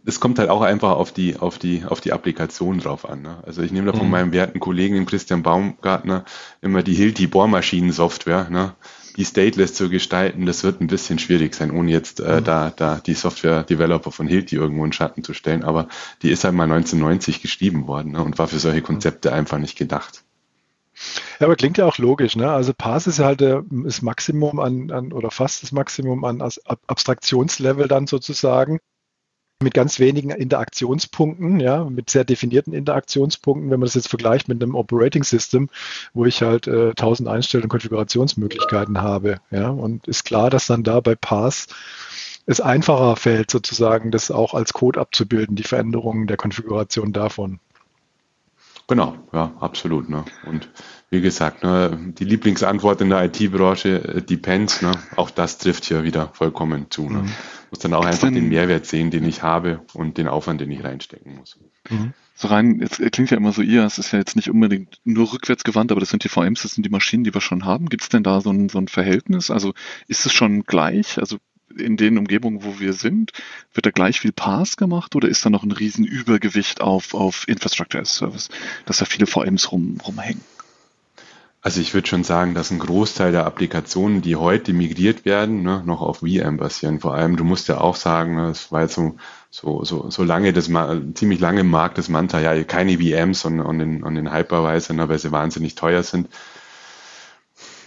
Es kommt halt auch einfach auf die, auf die, auf die Applikation drauf an. Ne? Also ich nehme da von mhm. meinem werten Kollegen Christian Baumgartner immer die Hilti Bohrmaschinen-Software, ne? Die stateless zu gestalten, das wird ein bisschen schwierig sein, ohne jetzt äh, mhm. da, da die Software-Developer von Hilti irgendwo in Schatten zu stellen. Aber die ist halt mal 1990 geschrieben worden ne? und war für solche Konzepte einfach nicht gedacht. Ja, aber klingt ja auch logisch, ne? Also Pass ist halt das Maximum an, an oder fast das Maximum an Abstraktionslevel dann sozusagen mit ganz wenigen Interaktionspunkten, ja, mit sehr definierten Interaktionspunkten, wenn man das jetzt vergleicht mit einem Operating System, wo ich halt äh, 1000 Einstell- und Konfigurationsmöglichkeiten habe, ja, und ist klar, dass dann da bei Pass es einfacher fällt, sozusagen das auch als Code abzubilden, die Veränderungen der Konfiguration davon. Genau, ja, absolut. Ne? Und wie gesagt, ne, die Lieblingsantwort in der IT-Branche, äh, depends, ne? auch das trifft hier wieder vollkommen zu. Ne? Mhm. Muss dann auch einfach den Mehrwert sehen, den ich habe und den Aufwand, den ich reinstecken muss. Mhm. So rein, jetzt klingt ja immer so, ihr, es ist ja jetzt nicht unbedingt nur rückwärts gewandt, aber das sind die VMs, das sind die Maschinen, die wir schon haben. Gibt es denn da so ein, so ein Verhältnis? Also ist es schon gleich? Also in den Umgebungen, wo wir sind, wird da gleich viel Pass gemacht oder ist da noch ein Riesenübergewicht auf, auf Infrastructure as Service, dass da viele VMs rum, rumhängen? Also ich würde schon sagen, dass ein Großteil der Applikationen, die heute migriert werden, ne, noch auf VM basieren. Vor allem, du musst ja auch sagen, ne, es war jetzt so, so, so, so lange das ziemlich lange im Markt das Manta, ja, keine VMs und, und den, und den Hypervisor, ne, weil sie wahnsinnig teuer sind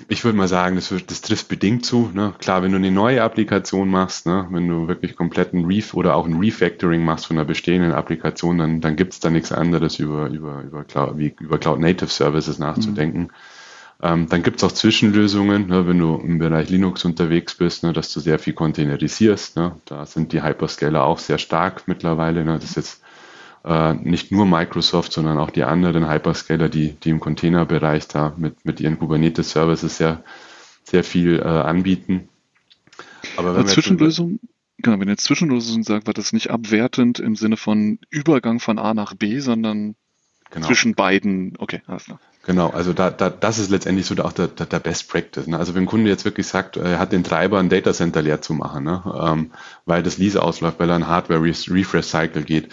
ich würde mal sagen, das, das trifft bedingt zu. Ne? Klar, wenn du eine neue Applikation machst, ne? wenn du wirklich komplett ein Ref oder auch ein Refactoring machst von einer bestehenden Applikation, dann, dann gibt es da nichts anderes über, über, über, Cloud, wie über Cloud Native Services nachzudenken. Mhm. Ähm, dann gibt es auch Zwischenlösungen, ne? wenn du im Bereich Linux unterwegs bist, ne? dass du sehr viel containerisierst. Ne? Da sind die Hyperscaler auch sehr stark mittlerweile. Ne? Das ist jetzt äh, nicht nur Microsoft, sondern auch die anderen Hyperscaler, die, die im Containerbereich da mit, mit ihren Kubernetes-Services sehr, sehr viel äh, anbieten. Aber wenn Zwischenlösung, genau, wenn jetzt Zwischenlösung sagt, war das nicht abwertend im Sinne von Übergang von A nach B, sondern genau. zwischen beiden, okay, alles klar. Genau, also da, da, das ist letztendlich so auch der, der, der Best Practice. Ne? Also wenn ein Kunde jetzt wirklich sagt, er hat den Treiber, ein Datacenter leer zu machen, ne? ähm, weil das Lease ausläuft, weil er ein Hardware-Refresh-Cycle geht,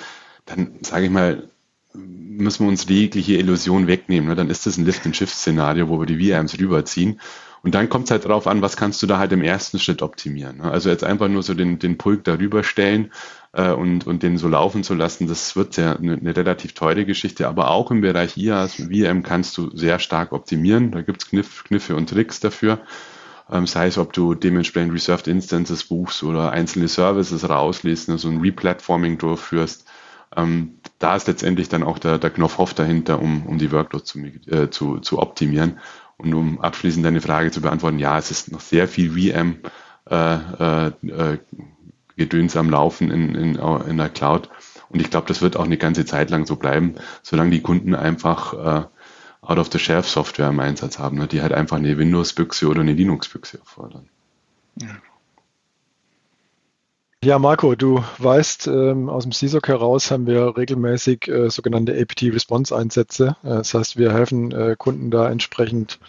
dann sage ich mal, müssen wir uns jegliche Illusion wegnehmen. Ne? Dann ist das ein Lift-and-Shift-Szenario, wo wir die VMs rüberziehen. Und dann kommt es halt darauf an, was kannst du da halt im ersten Schritt optimieren. Ne? Also jetzt einfach nur so den, den Pulk darüber stellen äh, und, und den so laufen zu lassen, das wird ja eine, eine relativ teure Geschichte. Aber auch im Bereich IaaS, VM kannst du sehr stark optimieren. Da gibt's Kniff, Kniffe und Tricks dafür. Ähm, sei es, ob du dementsprechend Reserved Instances buchst oder einzelne Services rauslässt, ne, so ein Replatforming durchführst. Ähm, da ist letztendlich dann auch der, der Knopf Hoff dahinter, um, um die Workloads zu, äh, zu, zu optimieren. Und um abschließend deine Frage zu beantworten, ja, es ist noch sehr viel VM äh, äh, äh, Gedöns am Laufen in, in, in der Cloud. Und ich glaube, das wird auch eine ganze Zeit lang so bleiben, solange die Kunden einfach äh, Out-of-the-Shelf-Software im Einsatz haben, ne, die halt einfach eine Windows-Büchse oder eine Linux-Büchse erfordern. Ja. Ja, Marco, du weißt, ähm, aus dem CISOC heraus haben wir regelmäßig äh, sogenannte APT-Response-Einsätze. Äh, das heißt, wir helfen äh, Kunden da entsprechend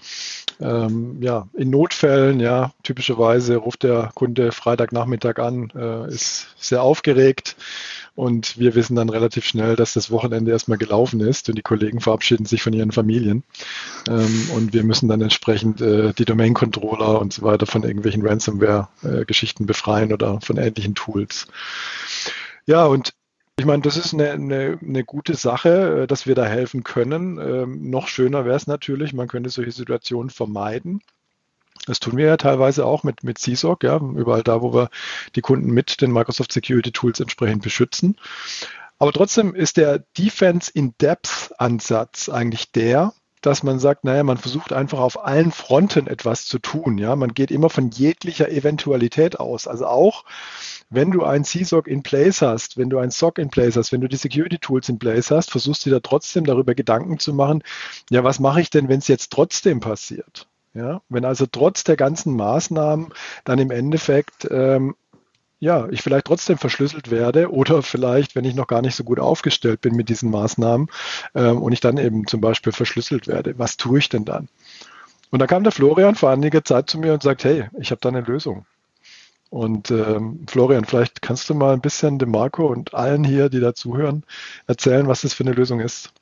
ähm, ja, in Notfällen, ja, typischerweise ruft der Kunde Freitagnachmittag an, äh, ist sehr aufgeregt, und wir wissen dann relativ schnell, dass das Wochenende erstmal gelaufen ist und die Kollegen verabschieden sich von ihren Familien. Ähm, und wir müssen dann entsprechend äh, die Domain-Controller und so weiter von irgendwelchen Ransomware-Geschichten befreien oder von ähnlichen Tools. Ja, und ich meine, das ist eine, eine, eine, gute Sache, äh, dass wir da helfen können. Ähm, noch schöner wäre es natürlich, man könnte solche Situationen vermeiden. Das tun wir ja teilweise auch mit, mit CSOC, ja, überall da, wo wir die Kunden mit den Microsoft Security Tools entsprechend beschützen. Aber trotzdem ist der Defense in Depth Ansatz eigentlich der, dass man sagt, naja, man versucht einfach auf allen Fronten etwas zu tun. Ja, man geht immer von jeglicher Eventualität aus. Also auch wenn du ein CSOC in place hast, wenn du ein SOC in place hast, wenn du die Security Tools in place hast, versuchst du dir trotzdem darüber Gedanken zu machen, ja, was mache ich denn, wenn es jetzt trotzdem passiert? Ja, wenn also trotz der ganzen Maßnahmen dann im Endeffekt ähm, ja, ich vielleicht trotzdem verschlüsselt werde oder vielleicht, wenn ich noch gar nicht so gut aufgestellt bin mit diesen Maßnahmen ähm, und ich dann eben zum Beispiel verschlüsselt werde, was tue ich denn dann? Und da kam der Florian vor einiger Zeit zu mir und sagt, hey, ich habe da eine Lösung. Und ähm, Florian, vielleicht kannst du mal ein bisschen dem Marco und allen hier, die da zuhören, erzählen, was das für eine Lösung ist.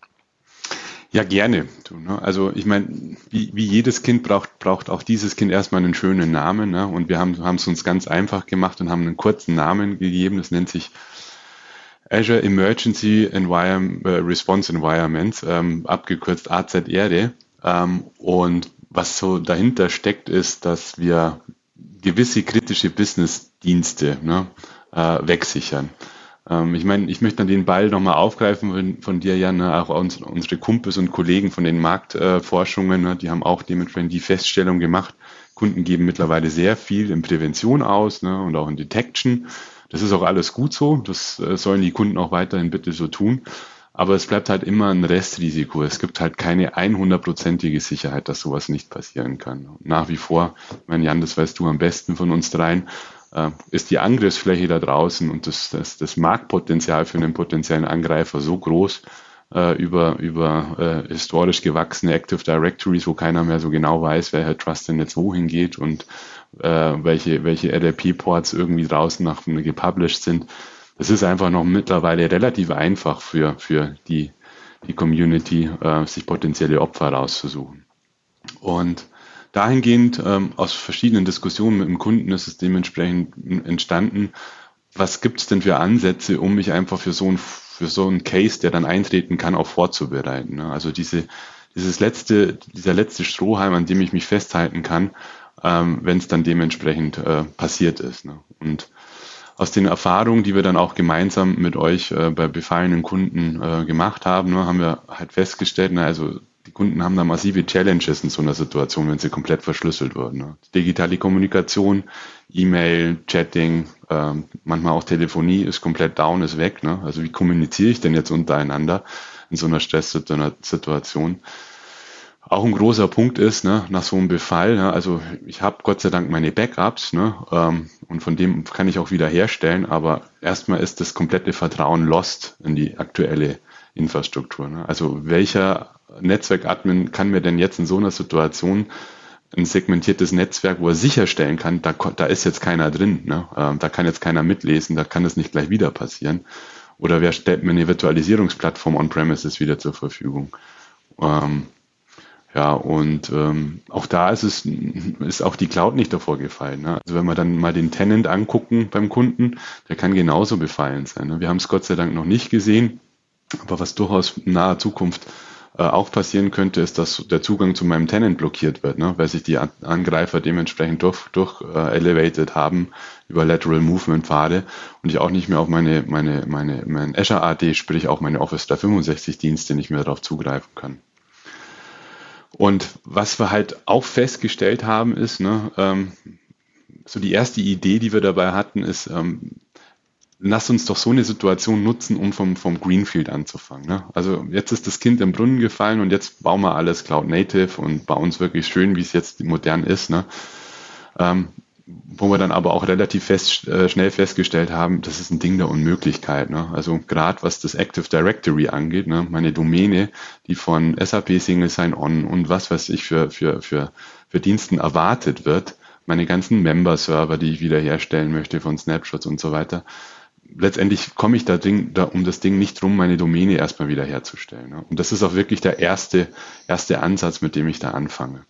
Ja, gerne. Ne? Also ich meine, wie, wie jedes Kind braucht, braucht auch dieses Kind erstmal einen schönen Namen. Ne? Und wir haben es uns ganz einfach gemacht und haben einen kurzen Namen gegeben. Das nennt sich Azure Emergency Environment, äh, Response Environment, ähm, abgekürzt AZERD. Ähm, und was so dahinter steckt, ist, dass wir gewisse kritische Business-Dienste ne, äh, wegsichern. Ähm, ich meine, ich möchte dann den Ball nochmal aufgreifen von, von dir, Jan, auch uns, unsere Kumpels und Kollegen von den Marktforschungen, ne? die haben auch dementsprechend die Feststellung gemacht, Kunden geben mittlerweile sehr viel in Prävention aus ne? und auch in Detection. Das ist auch alles gut so, das äh, sollen die Kunden auch weiterhin bitte so tun. Aber es bleibt halt immer ein Restrisiko. Es gibt halt keine 100%ige Sicherheit, dass sowas nicht passieren kann. nach wie vor, mein Jan, das weißt du am besten von uns dreien, äh, ist die Angriffsfläche da draußen und das, das, das Marktpotenzial für einen potenziellen Angreifer so groß äh, über, über äh, historisch gewachsene Active Directories, wo keiner mehr so genau weiß, welcher Trust denn jetzt wohin geht und äh, welche, welche RDP-Ports irgendwie draußen nach gepublished sind. Das ist einfach noch mittlerweile relativ einfach für, für die, die Community, äh, sich potenzielle Opfer rauszusuchen. Und dahingehend ähm, aus verschiedenen Diskussionen mit dem Kunden ist es dementsprechend entstanden, was gibt es denn für Ansätze, um mich einfach für so ein für so einen Case, der dann eintreten kann, auch vorzubereiten. Ne? Also diese, dieses letzte, dieser letzte Strohhalm, an dem ich mich festhalten kann, ähm, wenn es dann dementsprechend äh, passiert ist. Ne? Und aus den Erfahrungen, die wir dann auch gemeinsam mit euch äh, bei befallenen Kunden äh, gemacht haben, ne, haben wir halt festgestellt, na, also die Kunden haben da massive Challenges in so einer Situation, wenn sie komplett verschlüsselt würden. Ne? Digitale Kommunikation, E-Mail, Chatting, äh, manchmal auch Telefonie ist komplett down, ist weg. Ne? Also wie kommuniziere ich denn jetzt untereinander in so einer Stresssituation? auch ein großer Punkt ist, ne, nach so einem Befall, ne, also ich habe Gott sei Dank meine Backups ne, ähm, und von dem kann ich auch wieder herstellen, aber erstmal ist das komplette Vertrauen lost in die aktuelle Infrastruktur. Ne? Also welcher Netzwerkadmin kann mir denn jetzt in so einer Situation ein segmentiertes Netzwerk, wo er sicherstellen kann, da, da ist jetzt keiner drin, ne? Ähm, da kann jetzt keiner mitlesen, da kann es nicht gleich wieder passieren. Oder wer stellt mir eine Virtualisierungsplattform on-premises wieder zur Verfügung? Ähm, ja, und ähm, auch da ist es, ist auch die Cloud nicht davor gefallen. Ne? Also wenn wir dann mal den Tenant angucken beim Kunden, der kann genauso befallen sein. Ne? Wir haben es Gott sei Dank noch nicht gesehen, aber was durchaus in naher Zukunft äh, auch passieren könnte, ist, dass der Zugang zu meinem Tenant blockiert wird, ne? weil sich die Angreifer dementsprechend durch, durch äh, elevated haben über Lateral Movement Pfade und ich auch nicht mehr auf meine, meine, meine, mein Azure AD, sprich auch meine Office 365 Dienste nicht mehr darauf zugreifen kann. Und was wir halt auch festgestellt haben, ist, ne, ähm, so die erste Idee, die wir dabei hatten, ist, ähm, lass uns doch so eine Situation nutzen, um vom, vom Greenfield anzufangen. Ne? Also jetzt ist das Kind im Brunnen gefallen und jetzt bauen wir alles Cloud Native und bauen uns wirklich schön, wie es jetzt modern ist. Ne? Ähm, wo wir dann aber auch relativ fest, äh, schnell festgestellt haben, das ist ein Ding der Unmöglichkeit. Ne? Also gerade was das Active Directory angeht, ne? meine Domäne, die von SAP Single Sign-On und was weiß ich für, für, für, für Diensten erwartet wird, meine ganzen Member-Server, die ich wiederherstellen möchte von Snapshots und so weiter, letztendlich komme ich da, Ding, da um das Ding nicht drum, meine Domäne erstmal wiederherzustellen. Ne? Und das ist auch wirklich der erste, erste Ansatz, mit dem ich da anfange.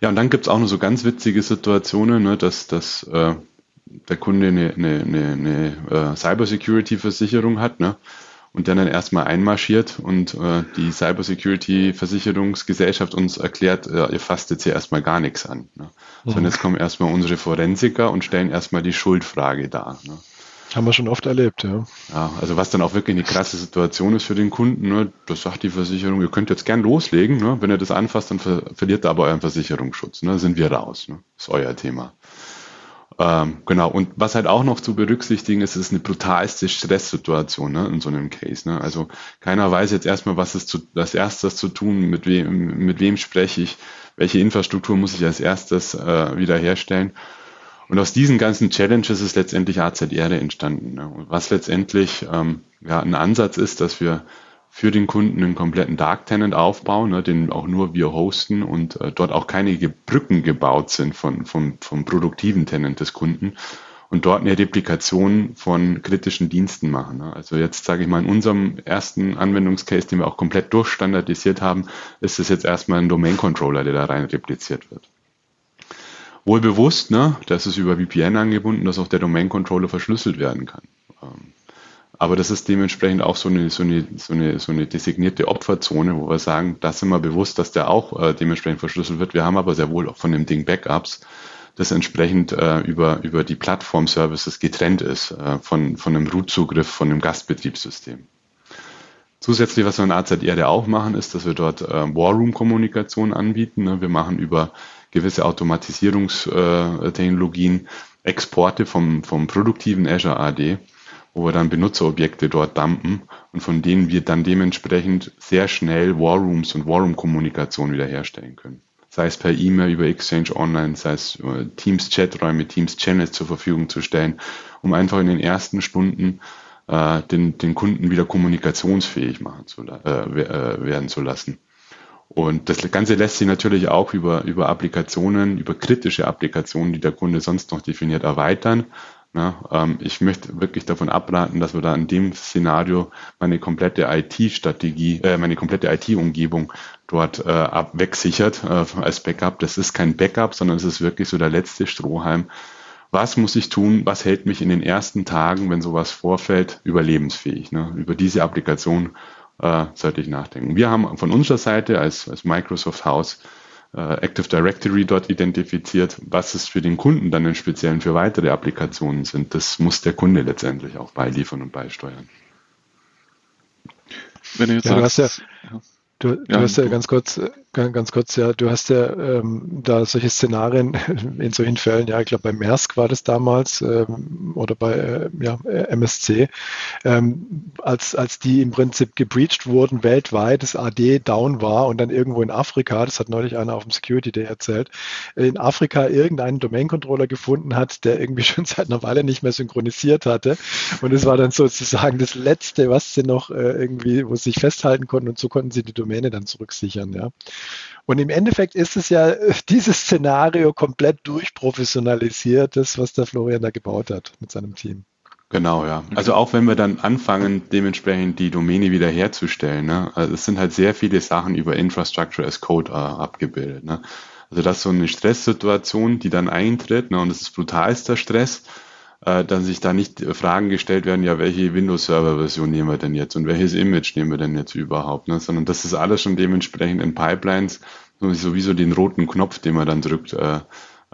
Ja, und dann gibt's auch noch so ganz witzige Situationen, ne, dass, dass äh, der Kunde eine, eine, eine, eine äh, Cybersecurity-Versicherung hat, ne? Und der dann erstmal einmarschiert und äh, die Cybersecurity-Versicherungsgesellschaft uns erklärt, äh, ihr fasst jetzt hier erstmal gar nichts an. Ne? Mhm. Sondern jetzt kommen erstmal unsere Forensiker und stellen erstmal die Schuldfrage dar. Ne? Haben wir schon oft erlebt, ja. Ja, also was dann auch wirklich eine krasse Situation ist für den Kunden, ne, das sagt die Versicherung, ihr könnt jetzt gern loslegen, ne, wenn ihr das anfasst, dann ver verliert ihr aber euren Versicherungsschutz, ne, sind wir raus, ne, ist euer Thema. Ähm, genau, und was halt auch noch zu berücksichtigen ist, ist eine brutalste Stresssituation ne, in so einem Case. Ne? Also keiner weiß jetzt erstmal, was ist zu, als erstes zu tun, mit wem, mit wem spreche ich, welche Infrastruktur muss ich als erstes äh, wiederherstellen. Und aus diesen ganzen Challenges ist letztendlich AZR entstanden. Ne? Was letztendlich ähm, ja, ein Ansatz ist, dass wir für den Kunden einen kompletten Dark Tenant aufbauen, ne, den auch nur wir hosten und äh, dort auch keine Brücken gebaut sind von, vom, vom produktiven Tenant des Kunden und dort eine Replikation von kritischen Diensten machen. Ne. Also jetzt sage ich mal, in unserem ersten Anwendungscase, den wir auch komplett durchstandardisiert haben, ist es jetzt erstmal ein Domain Controller, der da rein repliziert wird. Wohl bewusst, ne, das ist über VPN angebunden, dass auch der Domain Controller verschlüsselt werden kann. Ähm, aber das ist dementsprechend auch so eine, so eine, so eine, so eine designierte Opferzone, wo wir sagen, da sind wir bewusst, dass der auch äh, dementsprechend verschlüsselt wird. Wir haben aber sehr wohl auch von dem Ding Backups, das entsprechend äh, über, über die Plattform-Services getrennt ist äh, von, von einem Root-Zugriff von einem Gastbetriebssystem. Zusätzlich, was wir in AZR auch machen, ist, dass wir dort äh, Warroom-Kommunikation anbieten. Ne? Wir machen über gewisse Automatisierungstechnologien, Exporte vom, vom produktiven Azure AD, wo wir dann Benutzerobjekte dort dumpen und von denen wir dann dementsprechend sehr schnell Warrooms und Warroom-Kommunikation wiederherstellen können. Sei es per E-Mail über Exchange Online, sei es äh, Teams Chaträume, Teams Channels zur Verfügung zu stellen, um einfach in den ersten Stunden äh, den, den Kunden wieder kommunikationsfähig machen zu, äh, äh werden zu lassen. Und das Ganze lässt sich natürlich auch über, über Applikationen, über kritische Applikationen, die der Kunde sonst noch definiert, erweitern. Ja, ähm, ich möchte wirklich davon abraten, dass wir da in dem Szenario meine komplette IT-Strategie, äh, meine komplette IT-Umgebung dort äh, ab wegsichert äh, als Backup. Das ist kein Backup, sondern es ist wirklich so der letzte Strohhalm. Was muss ich tun? Was hält mich in den ersten Tagen, wenn sowas vorfällt, überlebensfähig? Ne? Über diese Applikation äh, sollte ich nachdenken. Wir haben von unserer Seite als, als Microsoft House äh, Active Directory dort identifiziert. Was es für den Kunden dann im Speziellen für weitere Applikationen sind, das muss der Kunde letztendlich auch beiliefern und beisteuern. Wenn du jetzt ja, sagst, du hast ja, Du, du ja, hast ja ganz kurz, ganz kurz, ja, du hast ja ähm, da solche Szenarien <laughs> in solchen Fällen, ja, ich glaube bei Maersk war das damals ähm, oder bei äh, ja, MSC, ähm, als, als die im Prinzip gebreached wurden weltweit, das AD down war und dann irgendwo in Afrika, das hat neulich einer auf dem Security Day erzählt, in Afrika irgendeinen Domain-Controller gefunden hat, der irgendwie <laughs> schon seit einer Weile nicht mehr synchronisiert hatte. Und es war dann sozusagen das Letzte, was sie noch äh, irgendwie, wo sie sich festhalten konnten und so konnten sie die Domain Domäne dann zurücksichern. Ja. Und im Endeffekt ist es ja <laughs> dieses Szenario komplett durchprofessionalisiert, das, was der Florian da gebaut hat mit seinem Team. Genau, ja. Also auch wenn wir dann anfangen, dementsprechend die Domäne wiederherzustellen, ne? also es sind halt sehr viele Sachen über Infrastructure as Code äh, abgebildet. Ne? Also das ist so eine Stresssituation, die dann eintritt, ne? und es ist brutalster Stress äh, dass sich da nicht Fragen gestellt werden, ja, welche Windows-Server-Version nehmen wir denn jetzt und welches Image nehmen wir denn jetzt überhaupt, ne? sondern das ist alles schon dementsprechend in Pipelines sowieso den roten Knopf, den man dann drückt, äh,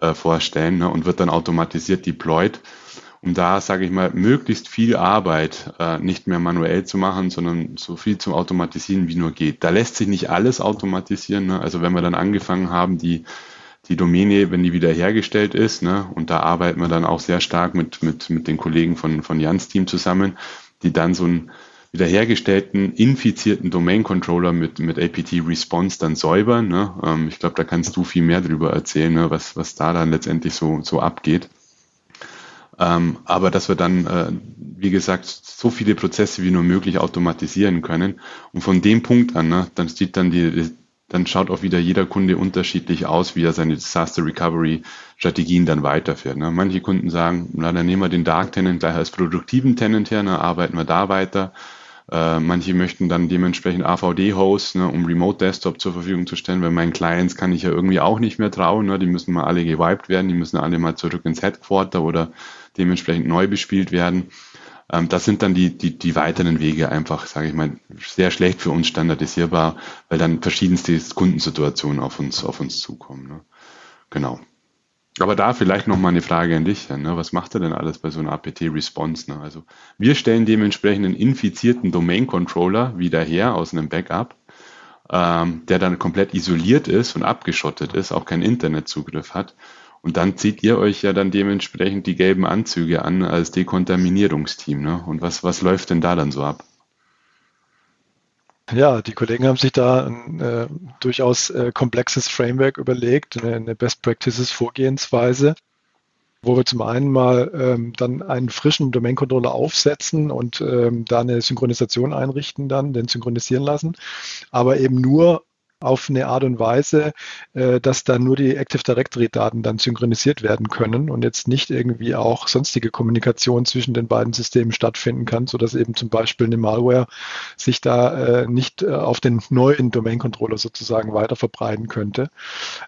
äh, vorstellen ne? und wird dann automatisiert deployed, um da, sage ich mal, möglichst viel Arbeit äh, nicht mehr manuell zu machen, sondern so viel zu automatisieren, wie nur geht. Da lässt sich nicht alles automatisieren. Ne? Also wenn wir dann angefangen haben, die die Domäne, wenn die wiederhergestellt ist, ne, und da arbeiten wir dann auch sehr stark mit, mit, mit den Kollegen von, von Jans Team zusammen, die dann so einen wiederhergestellten, infizierten Domain-Controller mit, mit APT-Response dann säubern. Ne. Ähm, ich glaube, da kannst du viel mehr drüber erzählen, ne, was, was da dann letztendlich so, so abgeht. Ähm, aber dass wir dann, äh, wie gesagt, so viele Prozesse wie nur möglich automatisieren können. Und von dem Punkt an, ne, dann sieht dann die, dann schaut auch wieder jeder Kunde unterschiedlich aus, wie er seine Disaster Recovery Strategien dann weiterführt. Ne? Manche Kunden sagen, na, dann nehmen wir den Dark Tenant gleich als produktiven Tenant her, ne? arbeiten wir da weiter. Äh, manche möchten dann dementsprechend AVD-Hosts, ne, um Remote Desktop zur Verfügung zu stellen, weil meinen Clients kann ich ja irgendwie auch nicht mehr trauen. Ne? Die müssen mal alle gewiped werden, die müssen alle mal zurück ins Headquarter oder dementsprechend neu bespielt werden. Ähm, das sind dann die, die, die weiteren Wege einfach, sage ich mal, sehr schlecht für uns standardisierbar, weil dann verschiedenste Kundensituationen auf uns, auf uns zukommen. Ne? Genau. Aber da vielleicht noch mal eine Frage an dich. Ne? Was macht er denn alles bei so einer APT-Response? Ne? Also wir stellen dementsprechend einen infizierten Domain-Controller wieder her aus einem Backup, ähm, der dann komplett isoliert ist und abgeschottet ist, auch keinen Internetzugriff hat und dann zieht ihr euch ja dann dementsprechend die gelben Anzüge an als Dekontaminierungsteam. Ne? Und was, was läuft denn da dann so ab? Ja, die Kollegen haben sich da ein äh, durchaus äh, komplexes Framework überlegt, eine, eine Best Practices Vorgehensweise, wo wir zum einen mal ähm, dann einen frischen Domain-Controller aufsetzen und ähm, da eine Synchronisation einrichten, dann den synchronisieren lassen, aber eben nur auf eine Art und Weise, äh, dass dann nur die Active Directory Daten dann synchronisiert werden können und jetzt nicht irgendwie auch sonstige Kommunikation zwischen den beiden Systemen stattfinden kann, sodass eben zum Beispiel eine Malware sich da äh, nicht äh, auf den neuen Domain Controller sozusagen weiter verbreiten könnte.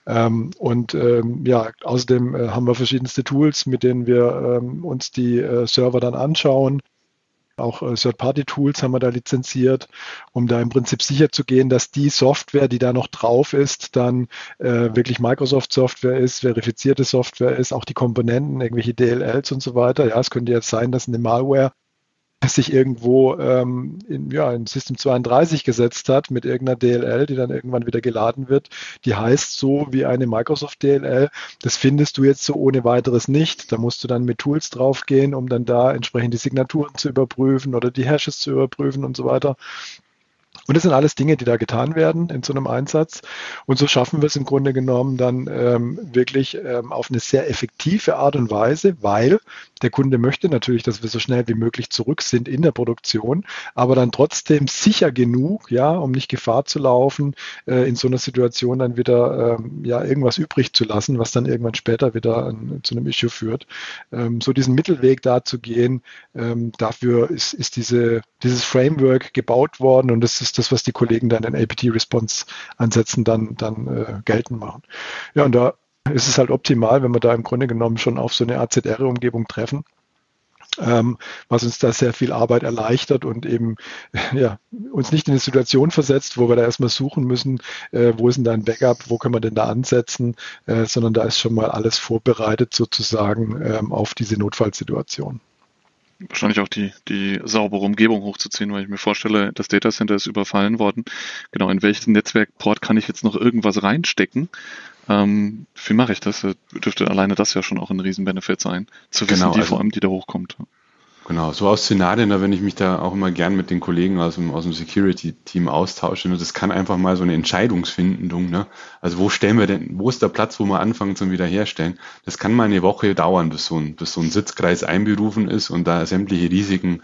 Ähm, und ähm, ja, außerdem haben wir verschiedenste Tools, mit denen wir ähm, uns die Server dann anschauen auch äh, Third-Party-Tools haben wir da lizenziert, um da im Prinzip sicher zu gehen, dass die Software, die da noch drauf ist, dann äh, wirklich Microsoft-Software ist, verifizierte Software ist, auch die Komponenten, irgendwelche DLLs und so weiter. Ja, es könnte jetzt sein, dass eine Malware sich irgendwo ähm, in, ja, in System 32 gesetzt hat mit irgendeiner DLL, die dann irgendwann wieder geladen wird. Die heißt so wie eine Microsoft DLL. Das findest du jetzt so ohne weiteres nicht. Da musst du dann mit Tools draufgehen, um dann da entsprechend die Signaturen zu überprüfen oder die Hashes zu überprüfen und so weiter. Und das sind alles Dinge, die da getan werden in so einem Einsatz. Und so schaffen wir es im Grunde genommen dann ähm, wirklich ähm, auf eine sehr effektive Art und Weise, weil der Kunde möchte natürlich, dass wir so schnell wie möglich zurück sind in der Produktion, aber dann trotzdem sicher genug, ja, um nicht Gefahr zu laufen, äh, in so einer Situation dann wieder ähm, ja irgendwas übrig zu lassen, was dann irgendwann später wieder an, zu einem Issue führt. Ähm, so diesen Mittelweg da zu gehen, ähm, dafür ist, ist diese, dieses Framework gebaut worden und das ist das, was die Kollegen dann in APT-Response-Ansätzen dann, dann äh, geltend machen. Ja, und da ist es halt optimal, wenn wir da im Grunde genommen schon auf so eine AZR-Umgebung treffen. Ähm, was uns da sehr viel Arbeit erleichtert und eben <laughs> ja, uns nicht in eine Situation versetzt, wo wir da erstmal suchen müssen, äh, wo ist denn da ein Backup, wo können wir denn da ansetzen, äh, sondern da ist schon mal alles vorbereitet sozusagen ähm, auf diese Notfallsituation. Wahrscheinlich auch die, die saubere Umgebung hochzuziehen, weil ich mir vorstelle, das Datacenter ist überfallen worden. Genau, in welchen Netzwerkport kann ich jetzt noch irgendwas reinstecken? Ähm, wie mache ich das? Dürfte alleine das ja schon auch ein Riesenbenefit sein, zu wissen, genau, die also, vor allem, die da hochkommt. Genau, so aus Szenarien, da wenn ich mich da auch immer gern mit den Kollegen aus dem, aus dem Security-Team austausche, ne, das kann einfach mal so eine Entscheidungsfindung, ne? Also wo stellen wir denn, wo ist der Platz, wo wir anfangen zum Wiederherstellen? Das kann mal eine Woche dauern, bis so ein, bis so ein Sitzkreis einberufen ist und da sämtliche Risiken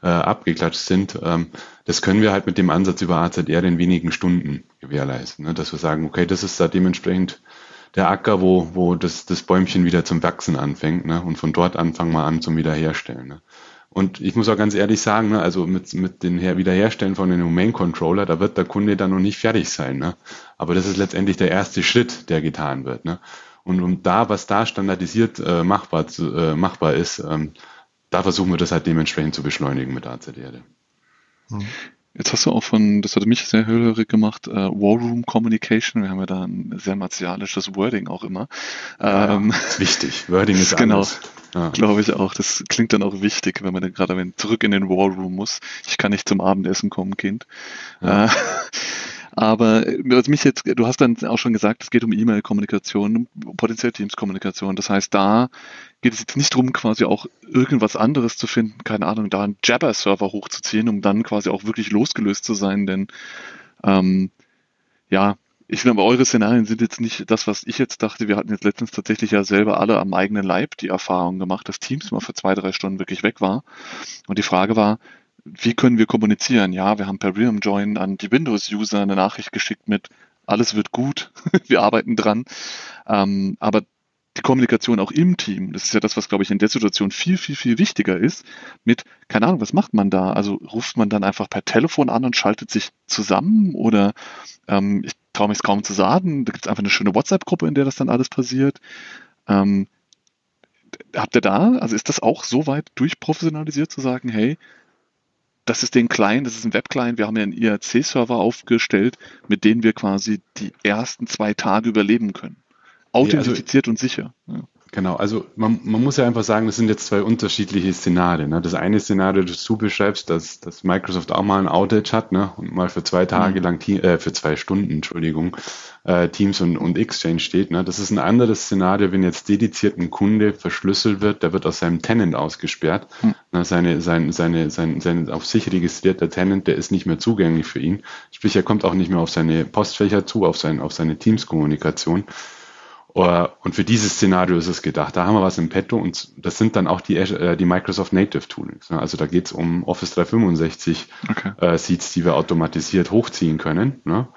äh, abgeklatscht sind. Ähm, das können wir halt mit dem Ansatz über AZR in wenigen Stunden gewährleisten, ne? dass wir sagen, okay, das ist da dementsprechend der Acker, wo, wo das, das Bäumchen wieder zum Wachsen anfängt. Ne? Und von dort an fangen wir an zum Wiederherstellen. Ne? Und ich muss auch ganz ehrlich sagen, ne, also mit, mit den Her Wiederherstellen von den Domain Controller, da wird der Kunde dann noch nicht fertig sein. Ne? Aber das ist letztendlich der erste Schritt, der getan wird. Ne? Und um da, was da standardisiert äh, machbar, zu, äh, machbar ist, ähm, da versuchen wir das halt dementsprechend zu beschleunigen mit AZR. Mhm. Jetzt hast du auch von, das hat mich sehr hellhörig gemacht, äh, War Room Communication. Wir haben ja da ein sehr martialisches Wording auch immer. Ähm, ja, <laughs> ist wichtig. Wording ist <laughs> genau, alles. Ja. Glaube ich auch. Das klingt dann auch wichtig, wenn man dann gerade wenn zurück in den War Room muss. Ich kann nicht zum Abendessen kommen, Kind. Ja. Äh, <laughs> aber äh, was mich jetzt, du hast dann auch schon gesagt, es geht um E-Mail-Kommunikation, um potenziell Teams-Kommunikation. Das heißt, da geht es jetzt nicht darum, quasi auch irgendwas anderes zu finden, keine Ahnung, da einen Jabber-Server hochzuziehen, um dann quasi auch wirklich losgelöst zu sein, denn ähm, ja, ich glaube, eure Szenarien sind jetzt nicht das, was ich jetzt dachte. Wir hatten jetzt letztens tatsächlich ja selber alle am eigenen Leib die Erfahrung gemacht, dass Teams mal für zwei, drei Stunden wirklich weg war. Und die Frage war, wie können wir kommunizieren? Ja, wir haben per Realm Join an die Windows-User eine Nachricht geschickt mit, alles wird gut, <laughs> wir arbeiten dran. Ähm, aber die Kommunikation auch im Team, das ist ja das, was, glaube ich, in der Situation viel, viel, viel wichtiger ist, mit, keine Ahnung, was macht man da? Also ruft man dann einfach per Telefon an und schaltet sich zusammen oder ähm, ich traue mich es kaum zu sagen, da gibt es einfach eine schöne WhatsApp-Gruppe, in der das dann alles passiert. Ähm, habt ihr da, also ist das auch so weit durchprofessionalisiert zu sagen, hey, das ist den Client, das ist ein Web-Client. Wir haben ja einen IRC-Server aufgestellt, mit dem wir quasi die ersten zwei Tage überleben können. Authentifiziert ja, also, und sicher. Ja. Genau, also man, man muss ja einfach sagen, das sind jetzt zwei unterschiedliche Szenarien. Ne? Das eine Szenario, das du beschreibst, dass, dass Microsoft auch mal ein Outage hat ne? und mal für zwei Tage mhm. lang, äh, für zwei Stunden, Entschuldigung, äh, Teams und, und Exchange steht. Ne? Das ist ein anderes Szenario, wenn jetzt dediziert ein Kunde verschlüsselt wird, der wird aus seinem Tenant ausgesperrt. Mhm. Ne? Seine, sein, seine, sein, sein auf sich registrierter Tenant, der ist nicht mehr zugänglich für ihn. Sprich, er kommt auch nicht mehr auf seine Postfächer zu, auf, sein, auf seine Teams-Kommunikation. Äh, und für dieses Szenario ist es gedacht. Da haben wir was im Petto und das sind dann auch die, äh, die Microsoft Native Toolings. Ne? Also da geht es um Office 365 okay. äh, Seeds, die wir automatisiert hochziehen können. Ne?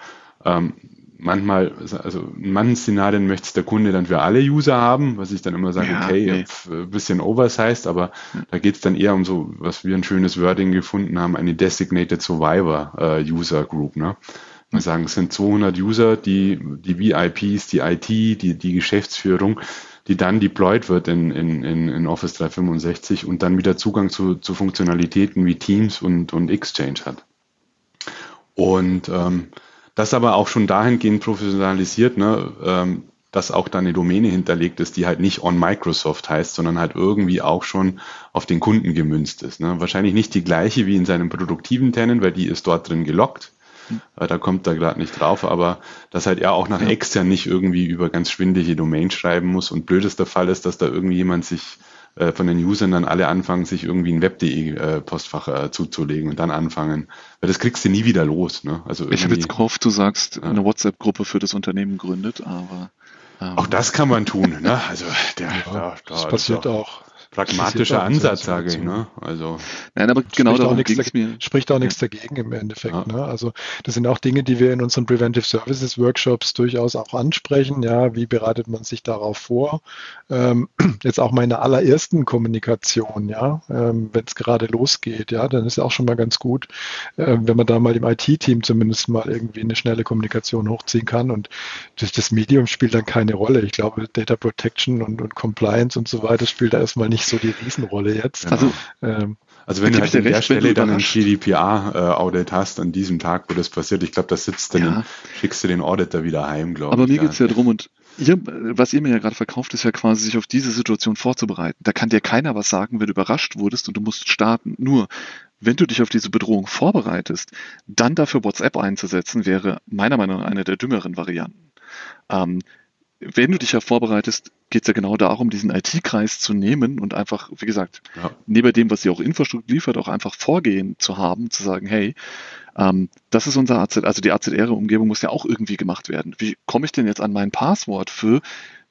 Ähm, manchmal, also in manchen Szenarien möchte der Kunde dann für alle User haben, was ich dann immer sage, ja, okay, nee. ein bisschen oversized, aber ja. da geht es dann eher um so, was wir ein schönes Wording gefunden haben, eine Designated Survivor äh, User Group. Ne? Wir sagen, es sind 200 User, die, die VIPs, die IT, die, die Geschäftsführung, die dann deployed wird in, in, in Office 365 und dann wieder Zugang zu, zu Funktionalitäten wie Teams und, und Exchange hat. Und ähm, das aber auch schon dahingehend professionalisiert, ne, ähm, dass auch da eine Domäne hinterlegt ist, die halt nicht on Microsoft heißt, sondern halt irgendwie auch schon auf den Kunden gemünzt ist. Ne? Wahrscheinlich nicht die gleiche wie in seinem produktiven Tenant, weil die ist dort drin gelockt. Äh, da kommt er gerade nicht drauf, aber dass halt er auch nach extern nicht irgendwie über ganz schwindlige Domains schreiben muss und blödester Fall ist, dass da irgendwie jemand sich äh, von den Usern dann alle anfangen, sich irgendwie ein Web.de äh, Postfach äh, zuzulegen und dann anfangen. Weil das kriegst du nie wieder los. Ne? Also ich habe jetzt gehofft, du sagst, eine WhatsApp-Gruppe für das Unternehmen gründet, aber ähm, auch das kann man tun. Ne? Also der, ja, da, da, das passiert das auch pragmatischer Ansatz, sage ich. Ne? Also Nein, aber genau darum ging es mir. Spricht auch nichts dagegen im Endeffekt. Ja. Ne? Also das sind auch Dinge, die wir in unseren Preventive Services Workshops durchaus auch ansprechen. Ja, wie bereitet man sich darauf vor? Ähm, <clears throat> jetzt auch meine allerersten Kommunikation, ja, ähm, wenn es gerade losgeht, ja, dann ist auch schon mal ganz gut, äh, wenn man da mal im IT-Team zumindest mal irgendwie eine schnelle Kommunikation hochziehen kann. Und das, das Medium spielt dann keine Rolle. Ich glaube, Data Protection und, und Compliance und so weiter spielt da erstmal nicht so die Riesenrolle jetzt. Also, ähm, also wenn du halt an der Stelle dann ein GDPR-Audit hast, an diesem Tag, wo das passiert, ich glaube, da sitzt dann, ja. schickst du den Auditor wieder heim, glaube ich. Aber mir geht es ja drum und ihr, was ihr mir ja gerade verkauft, ist ja quasi, sich auf diese Situation vorzubereiten. Da kann dir keiner was sagen, wenn du überrascht wurdest und du musst starten. Nur, wenn du dich auf diese Bedrohung vorbereitest, dann dafür WhatsApp einzusetzen, wäre meiner Meinung nach eine der dümmeren Varianten. Ähm, wenn du dich ja vorbereitest, geht es ja genau darum, diesen IT-Kreis zu nehmen und einfach, wie gesagt, ja. neben dem, was sie auch Infrastruktur liefert, auch einfach Vorgehen zu haben, zu sagen, hey, ähm, das ist unser AZ, also die AZR-Umgebung muss ja auch irgendwie gemacht werden. Wie komme ich denn jetzt an mein Passwort für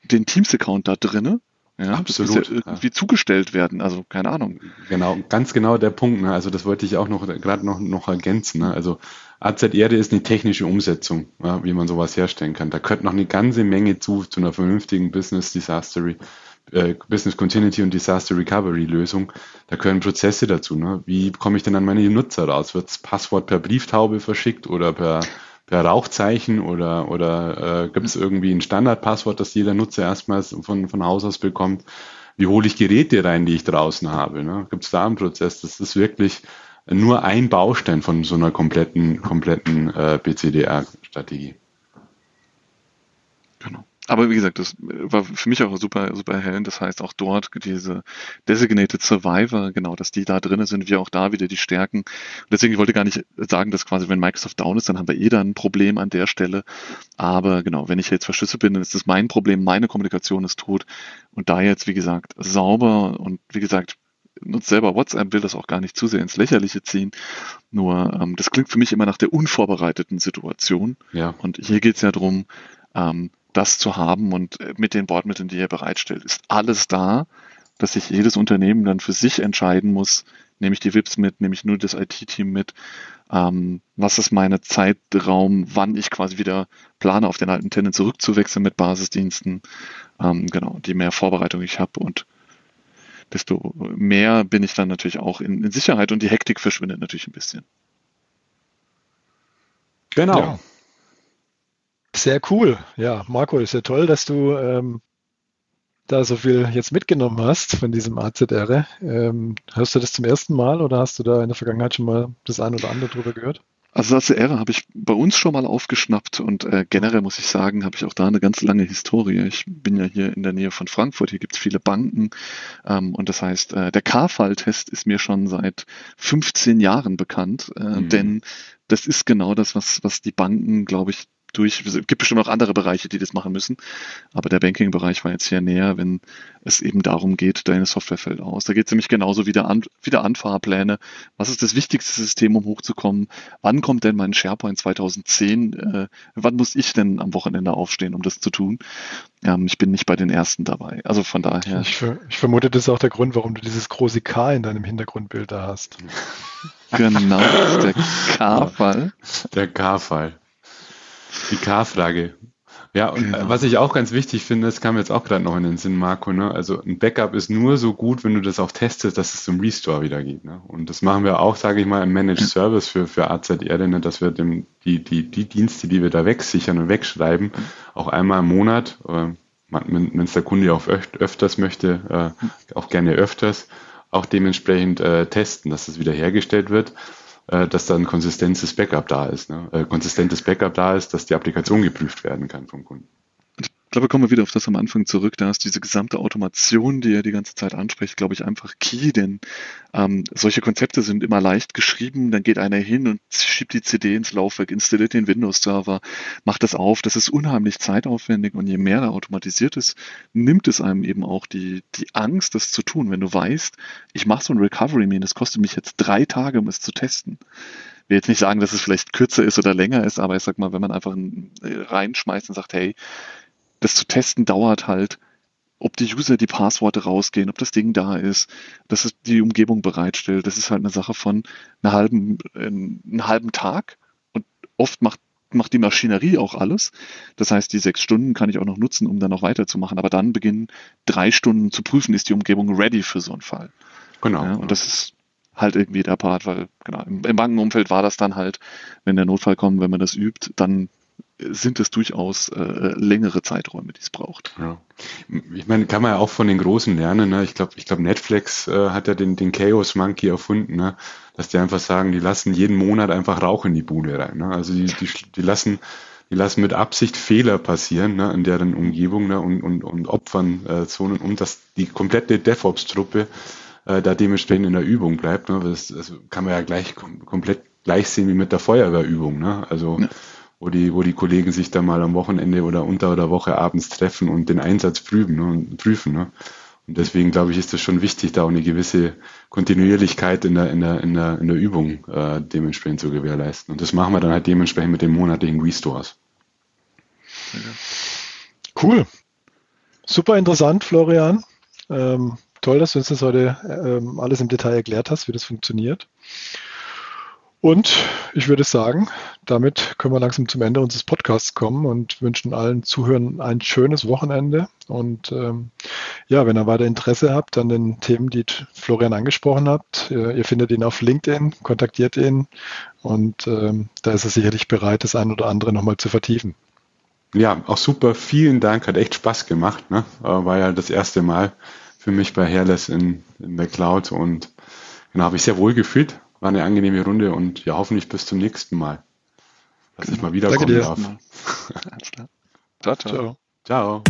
den Teams-Account da drinne? Ja, Absolut. Das ja irgendwie ja. zugestellt werden. Also keine Ahnung. Genau, ganz genau der Punkt. Ne? Also das wollte ich auch noch gerade noch, noch ergänzen. Ne? Also AZ-Erde ist eine technische Umsetzung, ja, wie man sowas herstellen kann. Da gehört noch eine ganze Menge zu, zu einer vernünftigen Business Disaster, äh, Business Continuity und Disaster Recovery Lösung. Da gehören Prozesse dazu. Ne? Wie komme ich denn an meine Nutzer raus? Wird das Passwort per Brieftaube verschickt oder per Rauchzeichen oder, oder äh, gibt es irgendwie ein Standardpasswort, das jeder Nutzer erstmals von, von Haus aus bekommt? Wie hole ich Geräte rein, die ich draußen habe? Ne? Gibt es da einen Prozess? Das ist wirklich nur ein Baustein von so einer kompletten, kompletten äh, BCDR-Strategie. Aber wie gesagt, das war für mich auch super, super erhellend. Das heißt, auch dort diese Designated Survivor, genau, dass die da drin sind, wir auch da wieder die Stärken. Und deswegen, ich wollte gar nicht sagen, dass quasi, wenn Microsoft down ist, dann haben wir eh dann ein Problem an der Stelle. Aber genau, wenn ich jetzt verschlüsselt bin, dann ist das mein Problem, meine Kommunikation ist tot. Und da jetzt, wie gesagt, sauber und wie gesagt, nutzt selber WhatsApp, will das auch gar nicht zu sehr ins Lächerliche ziehen. Nur ähm, das klingt für mich immer nach der unvorbereiteten Situation. Ja. Und hier geht es ja darum, ähm, das zu haben und äh, mit den Bordmitteln, die er bereitstellt, ist alles da, dass sich jedes Unternehmen dann für sich entscheiden muss, nehme ich die VIPs mit, nehme ich nur das IT-Team mit, ähm, was ist meine Zeitraum, wann ich quasi wieder plane, auf den alten Tenant zurückzuwechseln mit Basisdiensten, ähm, genau, die mehr Vorbereitung ich habe und desto mehr bin ich dann natürlich auch in, in Sicherheit und die Hektik verschwindet natürlich ein bisschen. Genau. Ja. Sehr cool. Ja, Marco, ist ja toll, dass du ähm, da so viel jetzt mitgenommen hast von diesem AZR. Ähm, hörst du das zum ersten Mal oder hast du da in der Vergangenheit schon mal das ein oder andere drüber gehört? Also ACR habe ich bei uns schon mal aufgeschnappt und äh, generell muss ich sagen, habe ich auch da eine ganz lange Historie. Ich bin ja hier in der Nähe von Frankfurt, hier gibt es viele Banken ähm, und das heißt, äh, der K-Fall-Test ist mir schon seit 15 Jahren bekannt, äh, mhm. denn das ist genau das, was, was die Banken, glaube ich, durch. Es gibt bestimmt auch andere Bereiche, die das machen müssen. Aber der Banking-Bereich war jetzt hier näher, wenn es eben darum geht, deine Software fällt aus. Da geht es nämlich genauso wieder an, wieder an Fahrpläne. Was ist das wichtigste System, um hochzukommen? Wann kommt denn mein SharePoint 2010? Äh, wann muss ich denn am Wochenende aufstehen, um das zu tun? Ähm, ich bin nicht bei den ersten dabei. Also von daher. Ich, ich, vermute, das ist auch der Grund, warum du dieses große K in deinem Hintergrundbild da hast. Genau, das ist der K-Fall. Der K-Fall. Die K-Frage. Ja, und genau. was ich auch ganz wichtig finde, das kam jetzt auch gerade noch in den Sinn, Marco, ne? Also ein Backup ist nur so gut, wenn du das auch testest, dass es zum Restore wieder geht. Ne? Und das machen wir auch, sage ich mal, im Managed Service für, für AZ Erde, ne? dass wir dem, die, die, die Dienste, die wir da wegsichern und wegschreiben, auch einmal im Monat, äh, wenn es der Kunde auch öf öfters möchte, äh, auch gerne öfters, auch dementsprechend äh, testen, dass das wieder hergestellt wird dass dann konsistentes Backup da ist, ne? äh, konsistentes Backup da ist, dass die Applikation geprüft werden kann vom Kunden. Ich glaube, kommen wir wieder auf das am Anfang zurück. Da ist diese gesamte Automation, die er die ganze Zeit anspricht, glaube ich, einfach key, denn ähm, solche Konzepte sind immer leicht geschrieben. Dann geht einer hin und schiebt die CD ins Laufwerk, installiert den Windows-Server, macht das auf. Das ist unheimlich zeitaufwendig und je mehr da automatisiert ist, nimmt es einem eben auch die, die Angst, das zu tun. Wenn du weißt, ich mache so ein Recovery-Mean, das kostet mich jetzt drei Tage, um es zu testen will jetzt nicht sagen, dass es vielleicht kürzer ist oder länger ist, aber ich sag mal, wenn man einfach reinschmeißt und sagt, hey, das zu testen dauert halt, ob die User die Passworte rausgehen, ob das Ding da ist, dass es die Umgebung bereitstellt. Das ist halt eine Sache von einer halben, einen halben Tag und oft macht macht die Maschinerie auch alles. Das heißt, die sechs Stunden kann ich auch noch nutzen, um dann noch weiterzumachen. Aber dann beginnen drei Stunden zu prüfen, ist die Umgebung ready für so einen Fall. Genau. Ja, und das ist halt irgendwie der Part, weil genau, im, im Bankenumfeld war das dann halt, wenn der Notfall kommt, wenn man das übt, dann sind es durchaus äh, längere Zeiträume, die es braucht. Ja. Ich meine, kann man ja auch von den Großen lernen. Ne? Ich glaube, ich glaube, Netflix äh, hat ja den, den Chaos Monkey erfunden, ne? dass die einfach sagen, die lassen jeden Monat einfach Rauch in die Bude rein. Ne? Also die, die, die lassen die lassen mit Absicht Fehler passieren ne, in deren Umgebung ne, und, und, und opfern äh, Zonen, um dass die komplette DevOps-Truppe äh, da dementsprechend in der Übung bleibt. Ne. Das, das kann man ja gleich kom komplett gleich sehen wie mit der Feuerwehrübung. Ne? Also ja. Wo die, wo die Kollegen sich dann mal am Wochenende oder unter der Woche abends treffen und den Einsatz prüfen ne, und prüfen. Ne? Und deswegen glaube ich, ist es schon wichtig, da auch eine gewisse Kontinuierlichkeit in der, in der, in der, in der Übung äh, dementsprechend zu gewährleisten. Und das machen wir dann halt dementsprechend mit den monatlichen Restores. Cool. Super interessant, Florian. Ähm, toll, dass du uns das heute ähm, alles im Detail erklärt hast, wie das funktioniert. Und ich würde sagen, damit können wir langsam zum Ende unseres Podcasts kommen und wünschen allen Zuhörern ein schönes Wochenende. Und ähm, ja, wenn ihr weiter Interesse habt an den Themen, die Florian angesprochen habt, ihr, ihr findet ihn auf LinkedIn, kontaktiert ihn und ähm, da ist er sicherlich bereit, das ein oder andere nochmal zu vertiefen. Ja, auch super. Vielen Dank. Hat echt Spaß gemacht. Ne? War ja das erste Mal für mich bei Hairless in, in der Cloud und genau, habe ich sehr wohl gefühlt war eine angenehme Runde und ja, hoffentlich bis zum nächsten Mal. Dass genau. ich mal wiederkommen darf. Ciao, ciao. Ciao. ciao.